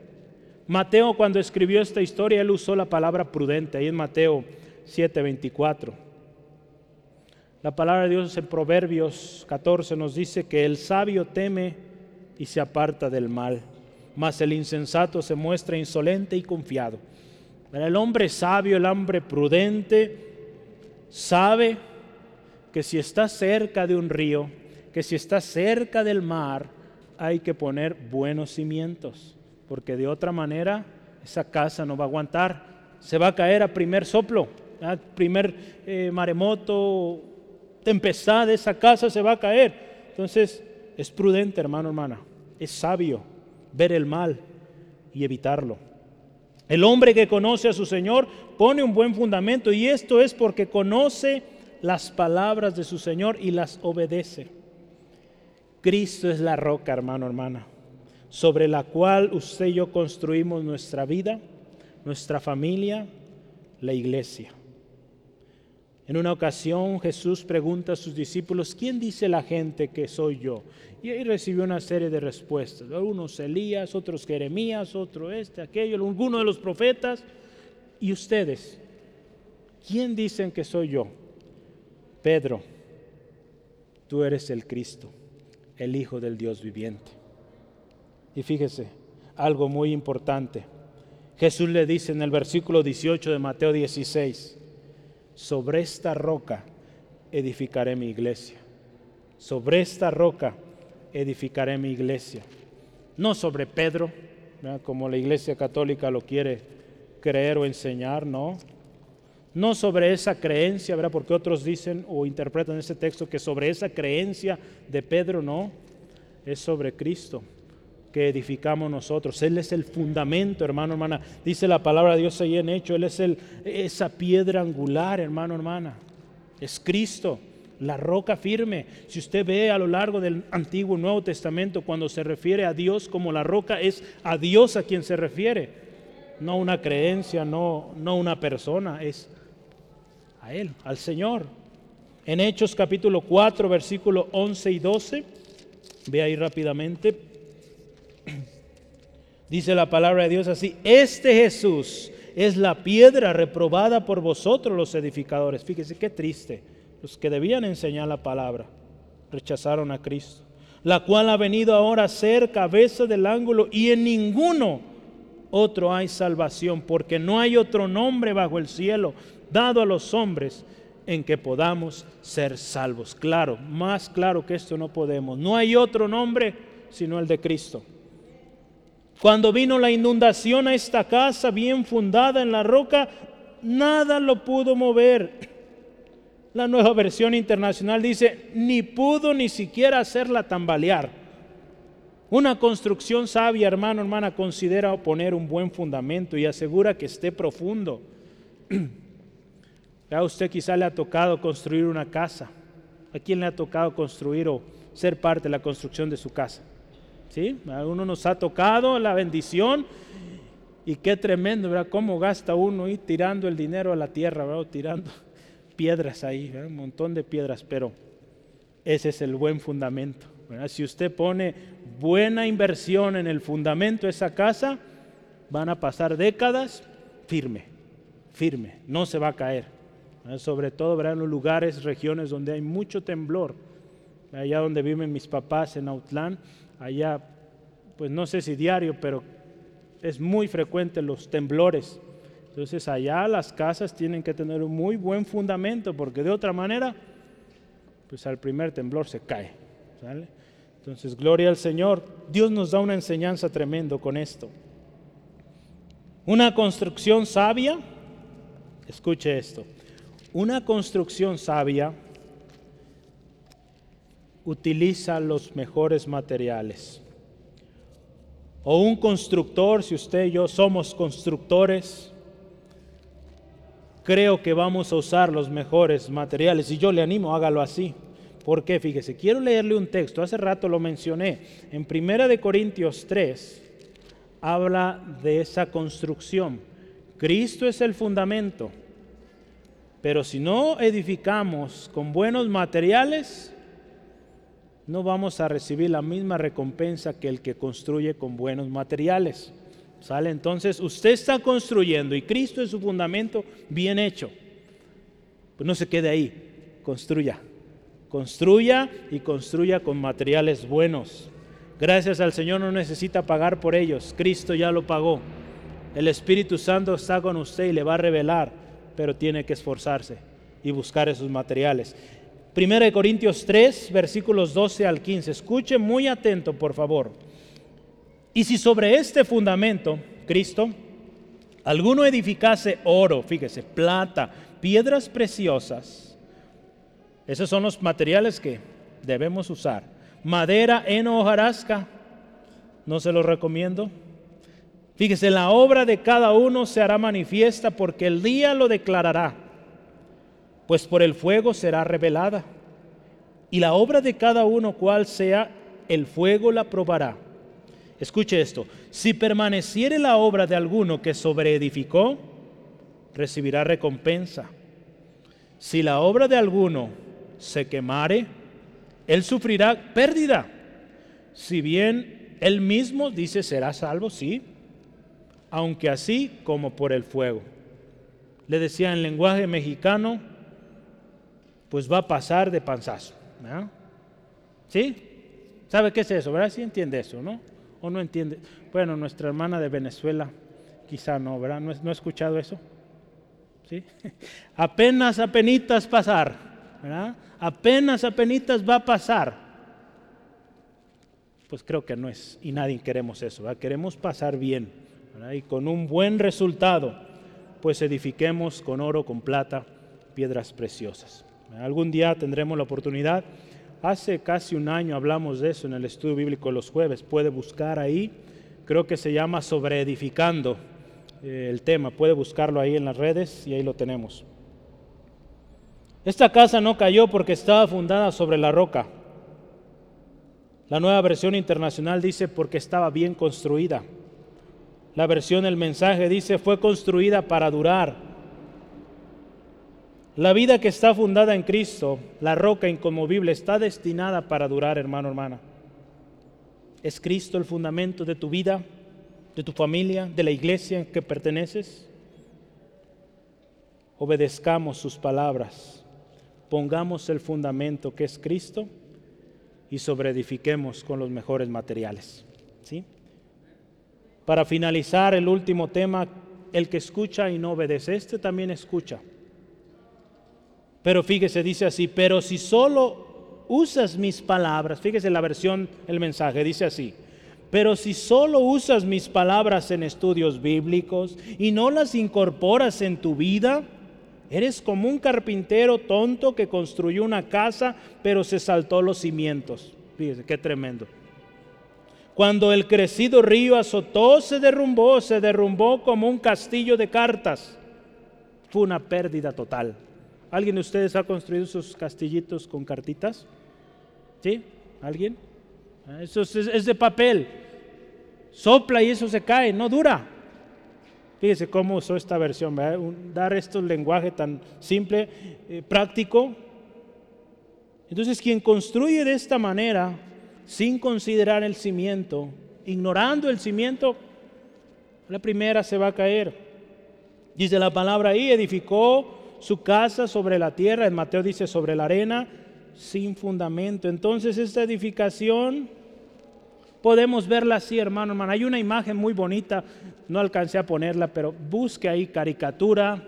Mateo cuando escribió esta historia, él usó la palabra prudente, ahí en Mateo 7:24. La palabra de Dios en Proverbios 14 nos dice que el sabio teme y se aparta del mal, mas el insensato se muestra insolente y confiado. el hombre sabio, el hombre prudente, sabe que si está cerca de un río, que si está cerca del mar, hay que poner buenos cimientos, porque de otra manera esa casa no va a aguantar, se va a caer a primer soplo, a primer eh, maremoto, tempestad, esa casa se va a caer. Entonces es prudente, hermano, hermana, es sabio ver el mal y evitarlo. El hombre que conoce a su Señor pone un buen fundamento y esto es porque conoce las palabras de su Señor y las obedece. Cristo es la roca, hermano, hermana, sobre la cual usted y yo construimos nuestra vida, nuestra familia, la iglesia. En una ocasión Jesús pregunta a sus discípulos, ¿quién dice la gente que soy yo? Y ahí recibió una serie de respuestas. Unos Elías, otros Jeremías, otro este, aquello, alguno de los profetas. ¿Y ustedes? ¿Quién dicen que soy yo? Pedro, tú eres el Cristo, el Hijo del Dios viviente. Y fíjese, algo muy importante. Jesús le dice en el versículo 18 de Mateo 16, sobre esta roca edificaré mi iglesia. Sobre esta roca edificaré mi iglesia. No sobre Pedro, como la iglesia católica lo quiere creer o enseñar, no no sobre esa creencia, ¿verdad? Porque otros dicen o interpretan ese texto que sobre esa creencia de Pedro no, es sobre Cristo que edificamos nosotros. Él es el fundamento, hermano, hermana. Dice la palabra de Dios ahí en hecho, Él es el, esa piedra angular, hermano, hermana. es Cristo, la roca firme. Si usted ve a lo largo del Antiguo y Nuevo Testamento, cuando se refiere a Dios como la roca, es a Dios a quien se refiere. No una creencia, no, no una persona, es Él, al Señor. En Hechos capítulo 4, versículo 11 y 12, ve ahí rápidamente, <clears throat> dice la palabra de Dios así, este Jesús es la piedra reprobada por vosotros los edificadores. Fíjese qué triste los que debían enseñar la palabra, rechazaron a Cristo, la cual ha venido ahora a ser cabeza del ángulo y en ninguno otro hay salvación, porque no hay otro nombre bajo el cielo dado a los hombres en que podamos ser salvos. Claro, más claro que esto no podemos. No hay otro nombre sino el de Cristo. Cuando vino la inundación a esta casa bien fundada en la roca, nada lo pudo mover la nueva versión internacional dice, ni pudo ni siquiera hacerla tambalear. Una construcción sabia, hermano, hermana, considera poner un buen fundamento y asegura que esté profundo. A usted quizá le ha tocado construir una casa. ¿A quién le ha tocado construir o ser parte de la construcción de su casa? ¿Sí? A uno nos ha tocado la bendición y qué tremendo, ¿verdad? Cómo gasta uno ahí tirando el dinero a la tierra, ¿verdad? Tirando <laughs> piedras ahí, un montón de piedras, pero ese es el buen fundamento. Si usted pone buena inversión en el fundamento de esa casa, van a pasar décadas firme, firme, no se va a caer. Sobre todo en los lugares, regiones donde hay mucho temblor. Allá donde viven mis papás en Autlán, allá, pues no sé si diario, pero es muy frecuente los temblores. Entonces allá las casas tienen que tener un muy buen fundamento porque de otra manera, pues al primer temblor se cae. Entonces, gloria al Señor. Dios nos da una enseñanza tremendo con esto. Una construcción sabia, escuche esto, una construcción sabia utiliza los mejores materiales. O un constructor, si usted y yo somos constructores, creo que vamos a usar los mejores materiales y yo le animo, hágalo así. ¿Por qué? Fíjese, quiero leerle un texto, hace rato lo mencioné, en Primera de Corintios 3 habla de esa construcción. Cristo es el fundamento, pero si no edificamos con buenos materiales, no vamos a recibir la misma recompensa que el que construye con buenos materiales. ¿Sale? Entonces usted está construyendo y Cristo es su fundamento bien hecho. Pues no se quede ahí, construya. Construya y construya con materiales buenos. Gracias al Señor no necesita pagar por ellos. Cristo ya lo pagó. El Espíritu Santo está con usted y le va a revelar, pero tiene que esforzarse y buscar esos materiales. Primera de Corintios 3, versículos 12 al 15. Escuche muy atento, por favor. Y si sobre este fundamento, Cristo, alguno edificase oro, fíjese, plata, piedras preciosas, esos son los materiales que debemos usar. Madera, en hojarasca, no se los recomiendo. Fíjese, la obra de cada uno se hará manifiesta porque el día lo declarará, pues por el fuego será revelada. Y la obra de cada uno, cual sea, el fuego la probará. Escuche esto, si permaneciere la obra de alguno que sobreedificó, recibirá recompensa. Si la obra de alguno se quemare, él sufrirá pérdida. Si bien él mismo dice será salvo, sí, aunque así como por el fuego. Le decía en lenguaje mexicano, pues va a pasar de panzazo. ¿Sí? ¿Sabe qué es eso? ¿Verdad? Sí entiende eso, ¿no? o no entiende. Bueno, nuestra hermana de Venezuela, quizá no, ¿verdad? ¿No, no ha escuchado eso? ¿Sí? <laughs> Apenas, apenitas pasar, ¿verdad? Apenas, apenitas va a pasar. Pues creo que no es, y nadie queremos eso. Queremos pasar bien, Y con un buen resultado, pues edifiquemos con oro, con plata, piedras preciosas. Algún día tendremos la oportunidad Hace casi un año hablamos de eso en el estudio bíblico los jueves. Puede buscar ahí. Creo que se llama sobreedificando eh, el tema. Puede buscarlo ahí en las redes y ahí lo tenemos. Esta casa no cayó porque estaba fundada sobre la roca. La nueva versión internacional dice porque estaba bien construida. La versión del mensaje dice fue construida para durar. La vida que está fundada en Cristo, la roca inconmovible, está destinada para durar, hermano, hermana. ¿Es Cristo el fundamento de tu vida, de tu familia, de la iglesia en que perteneces? Obedezcamos sus palabras pongamos el fundamento que es Cristo y sobreedifiquemos con los mejores materiales. ¿sí? Para finalizar el último tema, el que escucha y no obedece, este también escucha. Pero fíjese, dice así, pero si solo usas mis palabras, fíjese la versión, el mensaje, dice así, pero si solo usas mis palabras en estudios bíblicos y no las incorporas en tu vida, Eres como un carpintero tonto que construyó una casa, pero se saltó los cimientos. Fíjese, qué tremendo. Cuando el crecido río azotó, se derrumbó, se derrumbó como un castillo de cartas. Fue una pérdida total. ¿Alguien de ustedes ha construido sus castillitos con cartitas? ¿Sí? ¿Alguien? Ah, eso es de papel. Sopla y eso se cae, no dura. Fíjese cómo usó esta versión, dar esto lenguaje tan simple, eh, práctico. Entonces, quien construye de esta manera, sin considerar el cimiento, ignorando el cimiento, la primera se va a caer. Dice la palabra ahí, edificó su casa sobre la tierra, en Mateo dice sobre la arena, sin fundamento. Entonces, esta edificación Podemos verla así, hermano, hermano. Hay una imagen muy bonita, no alcancé a ponerla, pero busque ahí caricatura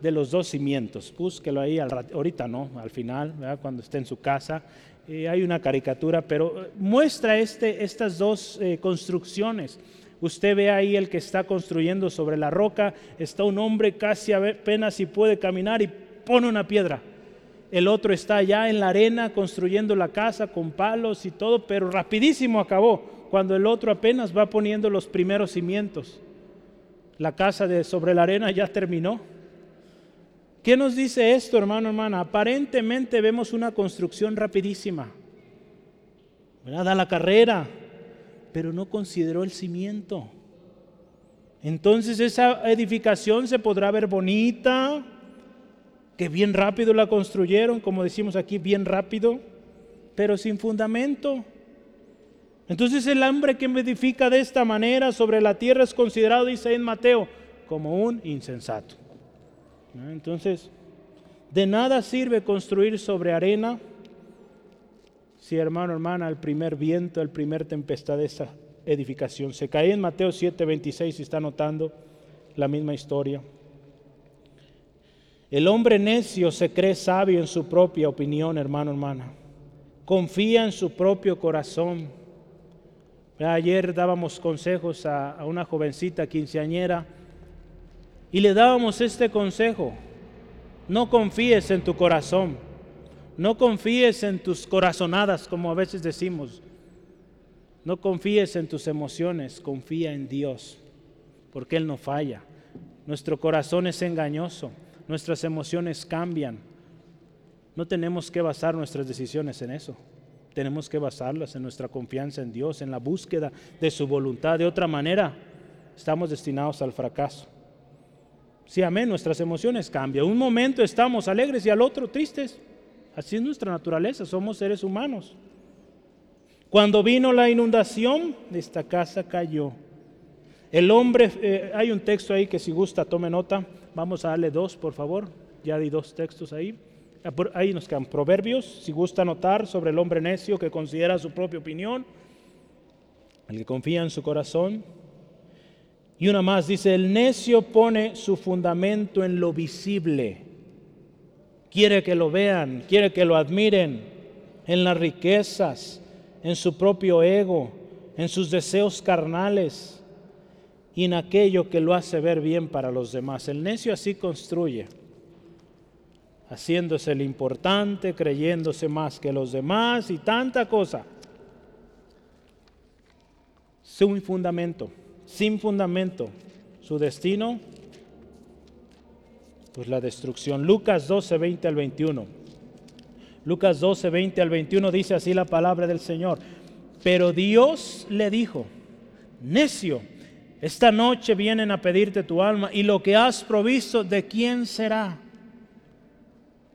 de los dos cimientos. Búsquelo ahí, ahorita no, al final, cuando esté en su casa. Eh, hay una caricatura, pero eh, muestra este, estas dos eh, construcciones. Usted ve ahí el que está construyendo sobre la roca, está un hombre casi apenas si puede caminar y pone una piedra el otro está ya en la arena construyendo la casa con palos y todo, pero rapidísimo acabó, cuando el otro apenas va poniendo los primeros cimientos. La casa de sobre la arena ya terminó. ¿Qué nos dice esto, hermano, hermana? Aparentemente vemos una construcción rapidísima. Da la carrera, pero no consideró el cimiento. Entonces esa edificación se podrá ver bonita, que bien rápido la construyeron, como decimos aquí, bien rápido, pero sin fundamento. Entonces el hombre que edifica de esta manera sobre la tierra es considerado, dice en Mateo, como un insensato. Entonces, de nada sirve construir sobre arena si hermano, hermana, el primer viento, el primer tempestad de esa edificación se cae. En Mateo 7, 26, si está notando la misma historia. El hombre necio se cree sabio en su propia opinión, hermano, hermana. Confía en su propio corazón. Ayer dábamos consejos a, una jovencita quinceañera y le dábamos este consejo. No confíes en tu corazón. No confíes en tus corazonadas, como a veces decimos. No confíes en tus emociones, confía en Dios, porque Él no falla. Nuestro corazón es engañoso nuestras emociones cambian. No tenemos que basar nuestras decisiones en eso. Tenemos que basarlas en nuestra confianza en Dios, en la búsqueda de su voluntad. De otra manera, estamos destinados al fracaso. Sí, amén, nuestras emociones cambian. Un momento estamos alegres y al otro tristes. Así es nuestra naturaleza, somos seres humanos. Cuando vino la inundación, esta casa cayó. El hombre, eh, hay un texto ahí que si gusta tome nota, vamos a darle dos, por favor, ya di dos textos ahí. Ah, ahí nos quedan proverbios, si gusta notar sobre el hombre necio que considera su propia opinión, el que confía en su corazón. Y una más dice, el necio pone su fundamento en lo visible, quiere que lo vean, quiere que lo admiren, en las riquezas, en su propio ego, en sus deseos carnales y en aquello que lo hace ver bien para los demás. El necio así construye, haciéndose el importante, creyéndose más que los demás y tanta cosa. Sin fundamento, sin fundamento, su destino pues la destrucción. Lucas 12, 20 al 21. Lucas 12, 20 al 21 dice así la palabra del Señor. Pero Dios le dijo, necio, esta noche vienen a pedirte tu alma y lo que has provisto, ¿de quién será?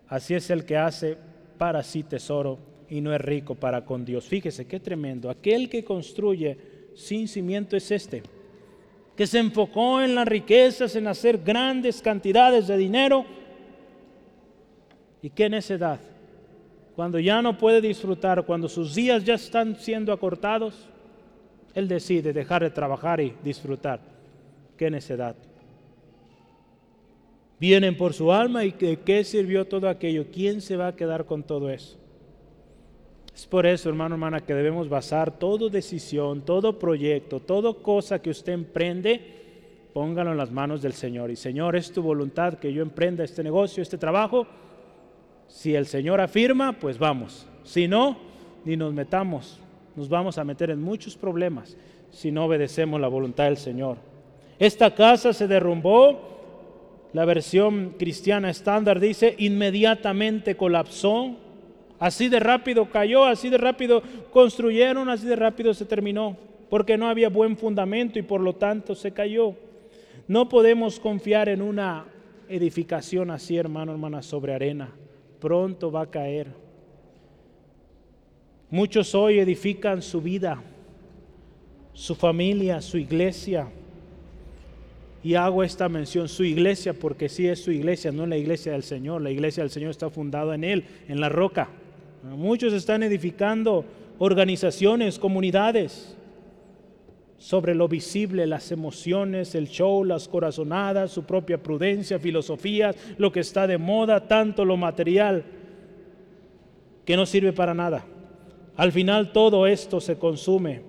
Así es el que hace para sí tesoro y no es rico para con Dios. Fíjese qué tremendo. Aquel que construye sin cimiento es este, que se enfocó en las riquezas, en hacer grandes cantidades de dinero. ¿Y qué necedad? Cuando ya no puede disfrutar, cuando sus días ya están siendo acortados, él decide dejar de trabajar y disfrutar. Qué necedad. Vienen por su alma y ¿de qué sirvió todo aquello? ¿Quién se va a quedar con todo eso? Es por eso, hermano, hermana, que debemos basar toda decisión, todo proyecto, toda cosa que usted emprende, póngalo en las manos del Señor. Y Señor, es tu voluntad que yo emprenda este negocio, este trabajo. Si el Señor afirma, pues vamos. Si no, ni nos metamos nos vamos a meter en muchos problemas si no obedecemos la voluntad del Señor. Esta casa se derrumbó, la versión cristiana estándar dice, inmediatamente colapsó, así de rápido cayó, así de rápido construyeron, así de rápido se terminó, porque no había buen fundamento y por lo tanto se cayó. No podemos confiar en una edificación así, hermano, hermana, sobre arena. Pronto va a caer. Muchos hoy edifican su vida, su familia, su iglesia. Y hago esta mención, su iglesia, porque sí es su iglesia, no la iglesia del Señor. La iglesia del Señor está fundada en Él, en la roca. Muchos están edificando organizaciones, comunidades, sobre lo visible, las emociones, el show, las corazonadas, su propia prudencia, filosofías, lo que está de moda, tanto lo material, que no sirve para nada. Al final todo esto se consume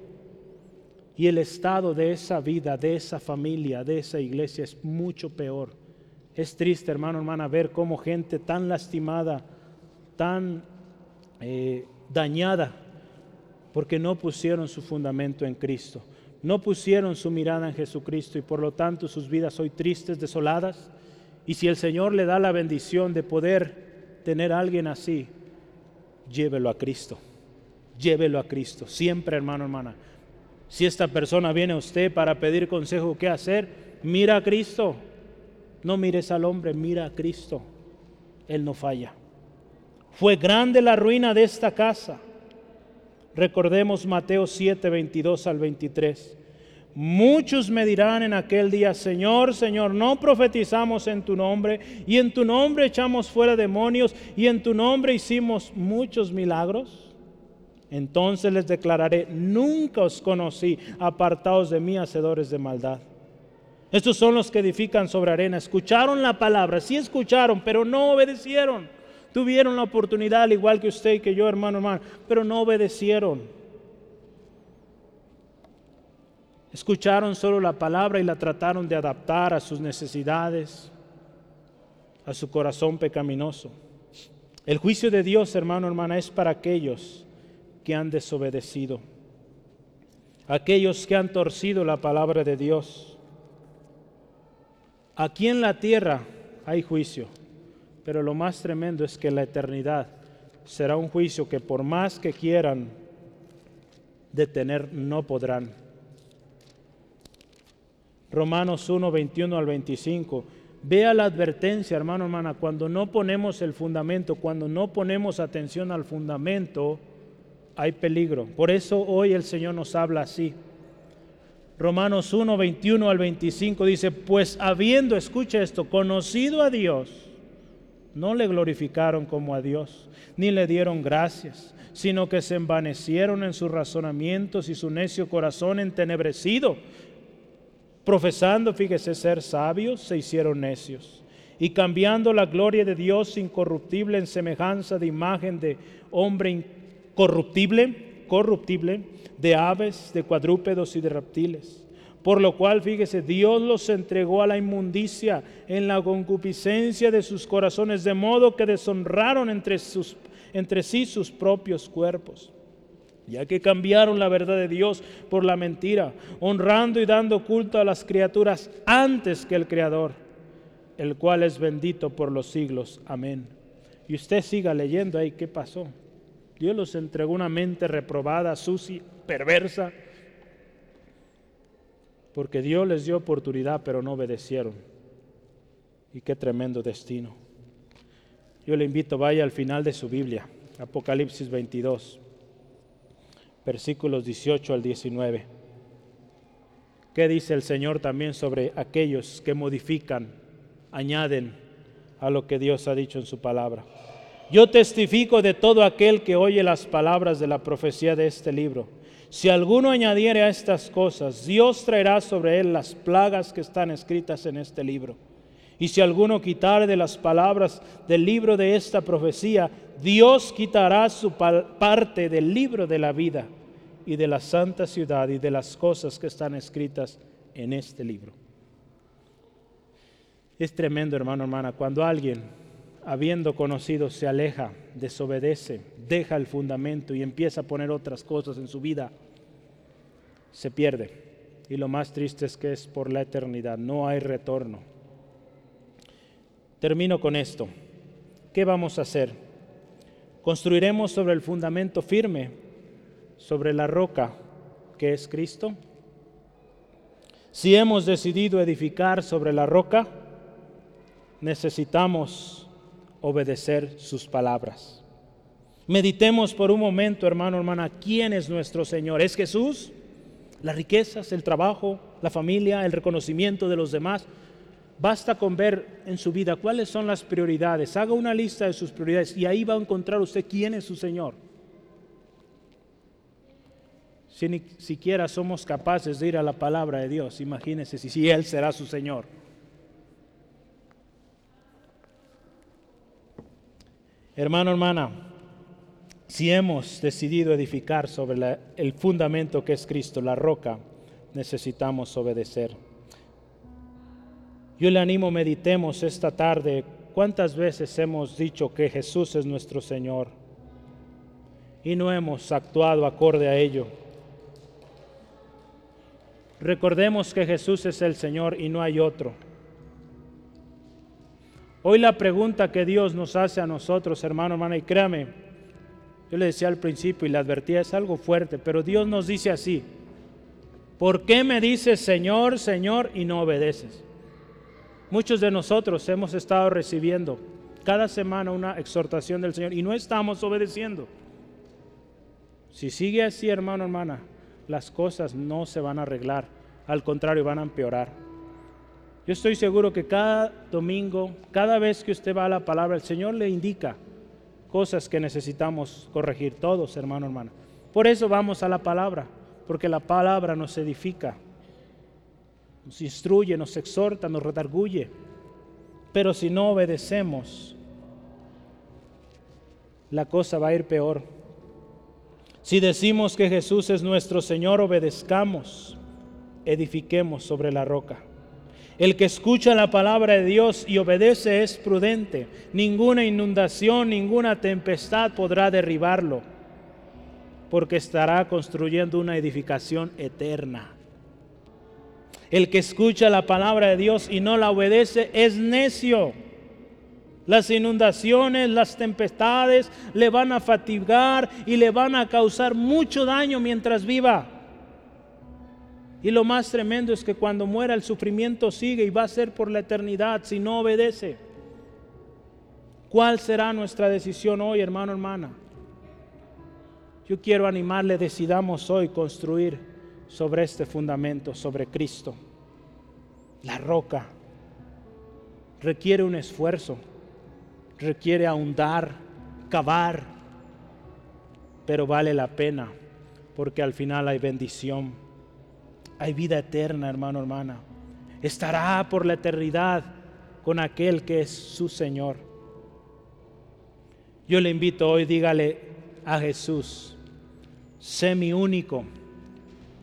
y el estado de esa vida, de esa familia, de esa iglesia es mucho peor. Es triste, hermano, hermana, ver cómo gente tan lastimada, tan eh, dañada, porque no pusieron su fundamento en Cristo, no pusieron su mirada en Jesucristo y por lo tanto sus vidas hoy tristes, desoladas. Y si el Señor le da la bendición de poder tener a alguien así, llévelo a Cristo llévelo a Cristo. Siempre, hermano, hermana. Si esta persona viene a usted para pedir consejo, ¿qué hacer? Mira a Cristo. No mires al hombre, mira a Cristo. Él no falla. Fue grande la ruina de esta casa. Recordemos Mateo 7, 22 al 23. Muchos me dirán en aquel día, Señor, Señor, no profetizamos en tu nombre, y en tu nombre echamos fuera demonios, y en tu nombre hicimos muchos milagros. Entonces les declararé, nunca os conocí, apartados de mí, hacedores de maldad. Estos son los que edifican sobre arena. Escucharon la palabra, sí escucharon, pero no obedecieron. Tuvieron la oportunidad, al igual que usted y que yo, hermano, hermano, pero no obedecieron. Escucharon solo la palabra y la trataron de adaptar a sus necesidades, a su corazón pecaminoso. El juicio de Dios, hermano, hermana, es para aquellos que han desobedecido, aquellos que han torcido la palabra de Dios. Aquí en la tierra hay juicio, pero lo más tremendo es que la eternidad será un juicio que por más que quieran detener, no podrán. Romanos 1, 21 al 25. Vea la advertencia, hermano, hermana, cuando no ponemos el fundamento, cuando no ponemos atención al fundamento, hay peligro. Por eso hoy el Señor nos habla así. Romanos 1, 21 al 25 dice, pues habiendo, escucha esto, conocido a Dios, no le glorificaron como a Dios, ni le dieron gracias, sino que se envanecieron en sus razonamientos y su necio corazón entenebrecido. Profesando, fíjese, ser sabios, se hicieron necios. Y cambiando la gloria de Dios incorruptible en semejanza de imagen de hombre corruptible, corruptible, de aves, de cuadrúpedos y de reptiles. Por lo cual, fíjese, Dios los entregó a la inmundicia en la concupiscencia de sus corazones, de modo que deshonraron entre, sus, entre sí sus propios cuerpos ya que cambiaron la verdad de Dios por la mentira, honrando y dando culto a las criaturas antes que el Creador, el cual es bendito por los siglos. Amén. Y usted siga leyendo ahí qué pasó. Dios los entregó una mente reprobada, sucia, perversa, porque Dios les dio oportunidad, pero no obedecieron. Y qué tremendo destino. Yo le invito, vaya al final de su Biblia, Apocalipsis 22, versículos 18 al 19. ¿Qué dice el Señor también sobre aquellos que modifican, añaden a lo que Dios ha dicho en su palabra? Yo testifico de todo aquel que oye las palabras de la profecía de este libro. Si alguno añadiere a estas cosas, Dios traerá sobre él las plagas que están escritas en este libro. Y si alguno quitare de las palabras del libro de esta profecía, Dios quitará su parte del libro de la vida y de la santa ciudad y de las cosas que están escritas en este libro. Es tremendo, hermano, hermana, cuando alguien, habiendo conocido, se aleja, desobedece, deja el fundamento y empieza a poner otras cosas en su vida, se pierde. Y lo más triste es que es por la eternidad, no hay retorno. Termino con esto. ¿Qué vamos a hacer? ¿Construiremos sobre el fundamento firme sobre la roca que es Cristo? Si hemos decidido edificar sobre la roca, necesitamos obedecer sus palabras. Meditemos por un momento, hermano, hermana, ¿quién es nuestro Señor? ¿Es Jesús? ¿Las riquezas, el trabajo, la familia, el reconocimiento de los demás? Basta con ver en su vida cuáles son las prioridades. Haga una lista de sus prioridades y ahí va a encontrar usted quién es su Señor si ni siquiera somos capaces de ir a la palabra de Dios, imagínense si, si Él será su Señor. Hermano, hermana, si hemos decidido edificar sobre el fundamento que es Cristo, la roca, necesitamos obedecer. Yo le animo, meditemos esta tarde cuántas veces hemos dicho que Jesús es nuestro Señor y no hemos actuado acorde a ello. Recordemos que Jesús es el Señor y no hay otro. Hoy la pregunta que Dios nos hace a nosotros, hermano, hermana, y créame, yo le decía al principio y le advertía, es algo fuerte, pero Dios nos dice así, ¿por qué me dices Señor, Señor y no obedeces? Muchos de nosotros hemos estado recibiendo cada semana una exhortación del Señor y no estamos obedeciendo. Si sigue así, hermano, hermana, las cosas no se van a arreglar, al contrario, van a empeorar. Yo estoy seguro que cada domingo, cada vez que usted va a la palabra, el Señor le indica cosas que necesitamos corregir todos, hermano, hermana. Por eso vamos a la palabra, porque la palabra nos edifica, nos instruye, nos exhorta, nos redarguye. Pero si no obedecemos, la cosa va a ir peor. Si decimos que Jesús es nuestro Señor, obedezcamos, edifiquemos sobre la roca. El que escucha la palabra de Dios y obedece es prudente. Ninguna inundación, ninguna tempestad podrá derribarlo, porque estará construyendo una edificación eterna. El que escucha la palabra de Dios y no la obedece es necio las inundaciones, las tempestades le van a fatigar y le van a causar mucho daño mientras viva. Y lo más tremendo es que cuando muera el sufrimiento sigue y va a ser por la eternidad si no obedece. ¿Cuál será nuestra decisión hoy, hermano, hermana? Yo quiero animarle, decidamos hoy construir sobre este fundamento, sobre Cristo. La roca requiere un esfuerzo requiere ahondar, cavar, pero vale la pena porque al final hay bendición, hay vida eterna, hermano, hermana. Estará por la eternidad con aquel que es su Señor. Yo le invito hoy, dígale a Jesús, sé mi único,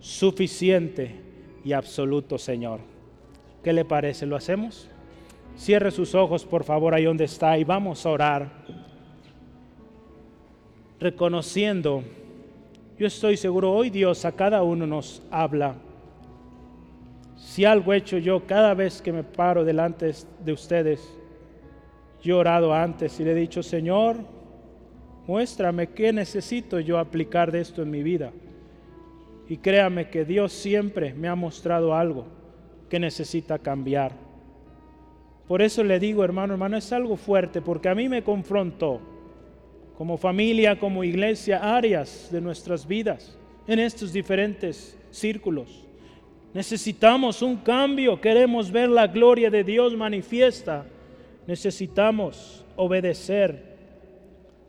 suficiente y absoluto Señor. ¿Qué le parece? ¿Lo hacemos? Cierre sus ojos, por favor, ahí donde está y vamos a orar. Reconociendo, yo estoy seguro, hoy Dios a cada uno nos habla. Si algo he hecho yo cada vez que me paro delante de ustedes, yo he orado antes y le he dicho, Señor, muéstrame qué necesito yo aplicar de esto en mi vida. Y créame que Dios siempre me ha mostrado algo que necesita cambiar. Por eso le digo, hermano, hermano, es algo fuerte, porque a mí me confrontó como familia, como iglesia, áreas de nuestras vidas en estos diferentes círculos. Necesitamos un cambio, queremos ver la gloria de Dios manifiesta. Necesitamos obedecer.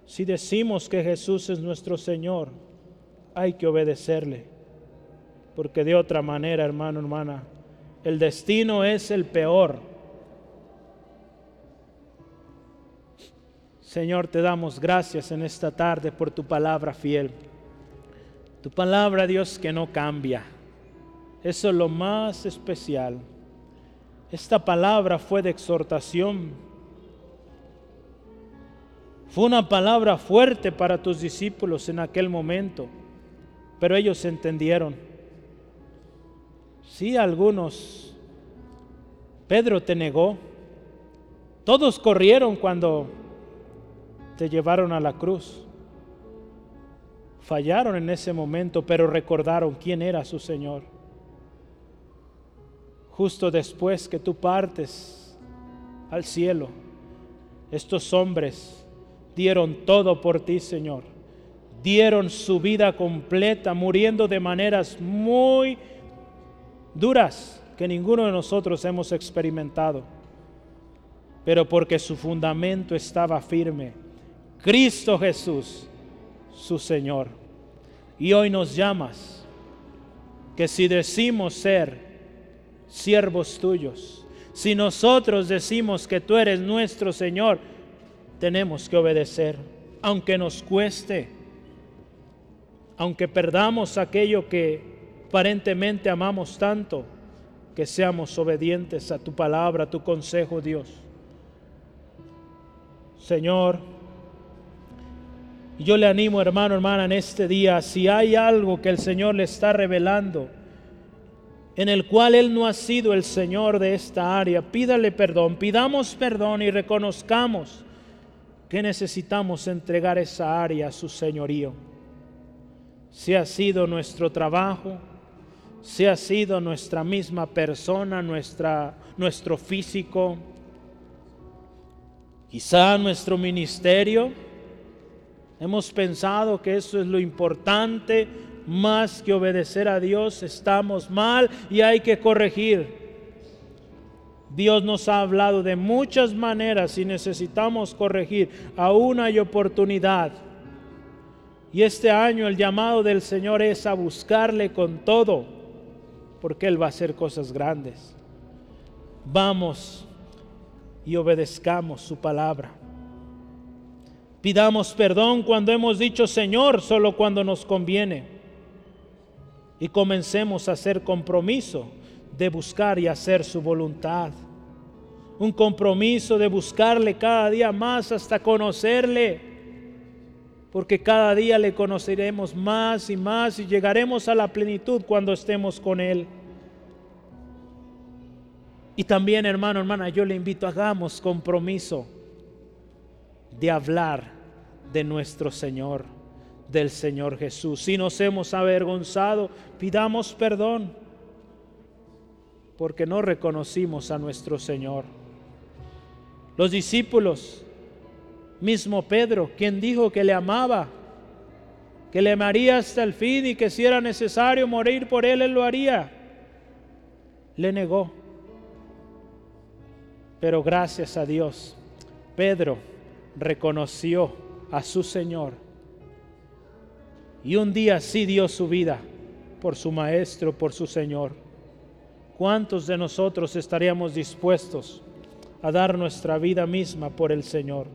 Si decimos que Jesús es nuestro Señor, hay que obedecerle. Porque de otra manera, hermano, hermana, el destino es el peor Señor, te damos gracias en esta tarde por tu palabra fiel. Tu palabra, Dios, que no cambia. Eso es lo más especial. Esta palabra fue de exhortación. Fue una palabra fuerte para tus discípulos en aquel momento, pero ellos entendieron. Sí, algunos. Pedro te negó. Todos corrieron cuando te llevaron a la cruz. Fallaron en ese momento, pero recordaron quién era su Señor. Justo después que tú partes al cielo, estos hombres dieron todo por ti, Señor. Dieron su vida completa, muriendo de maneras muy duras que ninguno de nosotros hemos experimentado. Pero porque su fundamento estaba firme Cristo Jesús, su Señor. Y hoy nos llamas que si decimos ser siervos tuyos, si nosotros decimos que tú eres nuestro Señor, tenemos que obedecer, aunque nos cueste, aunque perdamos aquello que aparentemente amamos tanto, que seamos obedientes a tu palabra, a tu consejo, Dios. Señor, yo le animo, hermano, hermana, en este día, si hay algo que el Señor le está revelando, en el cual Él no ha sido el Señor de esta área, pídale perdón, pidamos perdón y reconozcamos que necesitamos entregar esa área a su señorío. Si ha sido nuestro trabajo, si ha sido nuestra misma persona, nuestra, nuestro físico, quizá nuestro ministerio, Hemos pensado que eso es lo importante, más que obedecer a Dios, estamos mal y hay que corregir. Dios nos ha hablado de muchas maneras y necesitamos corregir. Aún hay oportunidad. Y este año el llamado del Señor es a buscarle con todo, porque Él va a hacer cosas grandes. Vamos y obedezcamos su palabra. Pidamos perdón cuando hemos dicho Señor solo cuando nos conviene. Y comencemos a hacer compromiso de buscar y hacer su voluntad. Un compromiso de buscarle cada día más hasta conocerle. Porque cada día le conoceremos más y más y llegaremos a la plenitud cuando estemos con Él. Y también, hermano, hermana, yo le invito, hagamos compromiso de hablar de nuestro Señor, del Señor Jesús. Si nos hemos avergonzado, pidamos perdón, porque no reconocimos a nuestro Señor. Los discípulos, mismo Pedro, quien dijo que le amaba, que le amaría hasta el fin y que si era necesario morir por él, él lo haría, le negó. Pero gracias a Dios, Pedro reconoció a su Señor. Y un día sí dio su vida por su Maestro, por su Señor. ¿Cuántos de nosotros estaríamos dispuestos a dar nuestra vida misma por el Señor?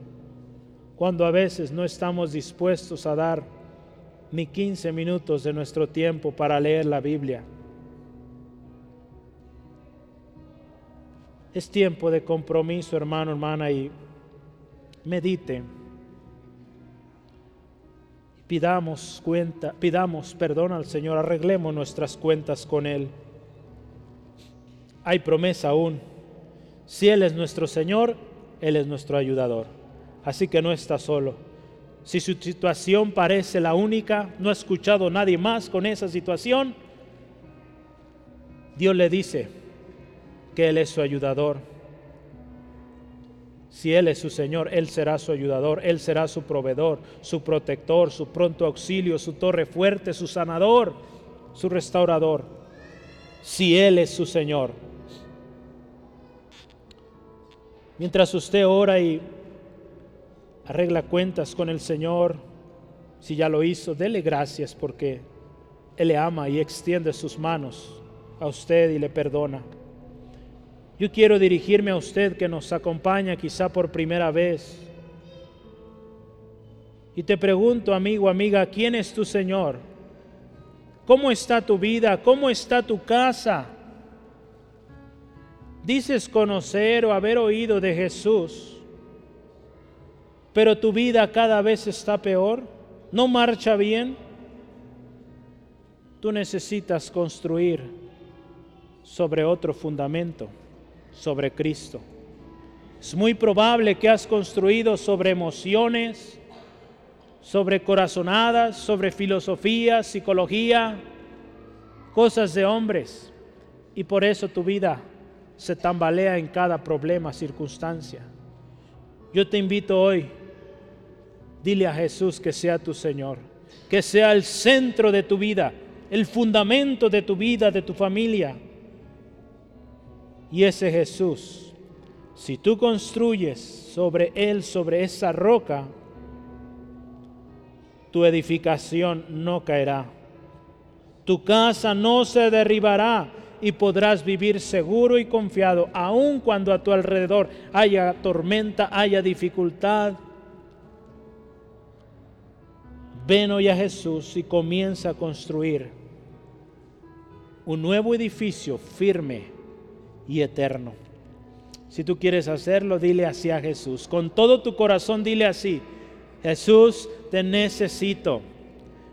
Cuando a veces no estamos dispuestos a dar ni 15 minutos de nuestro tiempo para leer la Biblia. Es tiempo de compromiso, hermano, hermana, y medite. Pidamos cuenta, pidamos perdón al Señor, arreglemos nuestras cuentas con Él. hay promesa aún. Si Él es nuestro Señor, Él es nuestro ayudador. Así que no está solo. Si su situación parece la única, no ha escuchado nadie más con esa situación, Dios le dice que Él es su ayudador. Si Él es su Señor, Él será su ayudador, Él será su proveedor, su protector, su pronto auxilio, su torre fuerte, su sanador, su restaurador. Si Él es su Señor. Mientras usted ora y arregla cuentas con el Señor, si ya lo hizo, dele gracias porque Él le ama y extiende sus manos a usted y le perdona. Yo quiero dirigirme a usted que nos acompaña quizá por primera vez. Y te pregunto, amigo, amiga, ¿quién es tu Señor? ¿Cómo está tu vida? ¿Cómo está tu casa? Dices conocer o haber oído de Jesús, pero tu vida cada vez está peor, no marcha bien. Tú necesitas construir sobre otro fundamento, sobre Cristo. Es muy probable que has construido sobre emociones, sobre corazonadas, sobre filosofía, psicología, cosas de hombres, y por eso tu vida se tambalea en cada problema, circunstancia. Yo te invito hoy, dile a Jesús que sea tu Señor, que sea el centro de tu vida, el fundamento de tu vida, de tu familia. Y ese Jesús, si tú construyes sobre Él, sobre esa roca, tu edificación no caerá. Tu casa no se derribará y podrás vivir seguro y confiado, aun cuando a tu alrededor haya tormenta, haya dificultad. Ven hoy a Jesús y comienza a construir un nuevo edificio firme y eterno. Si tú quieres hacerlo, dile así a Jesús. Con todo tu corazón, dile así. Jesús, te necesito.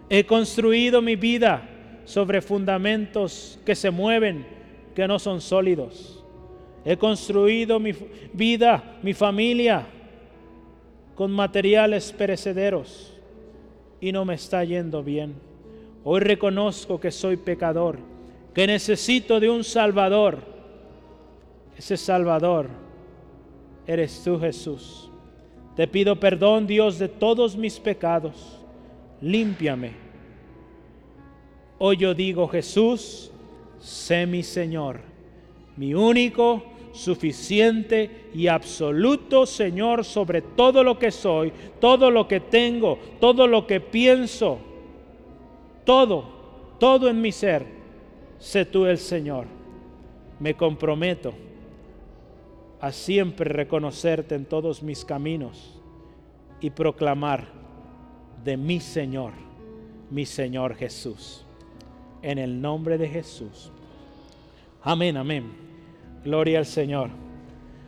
He construido mi vida sobre fundamentos que se mueven, que no son sólidos. He construido mi vida, mi familia, con materiales perecederos y no me está yendo bien. Hoy reconozco que soy pecador, que necesito de un Salvador. Ese Salvador eres tú, Jesús. Te pido perdón, Dios, de todos mis pecados. Límpiame Hoy yo digo, Jesús, sé mi Señor, mi único, suficiente y absoluto Señor sobre todo lo que soy, todo lo que tengo, todo lo que pienso, todo, todo en mi ser. Sé tú el Señor. Me comprometo a siempre reconocerte en todos mis caminos y proclamar de mi Señor, mi Señor Jesús en el nombre de Jesús. Amén, amén. Gloria al Señor.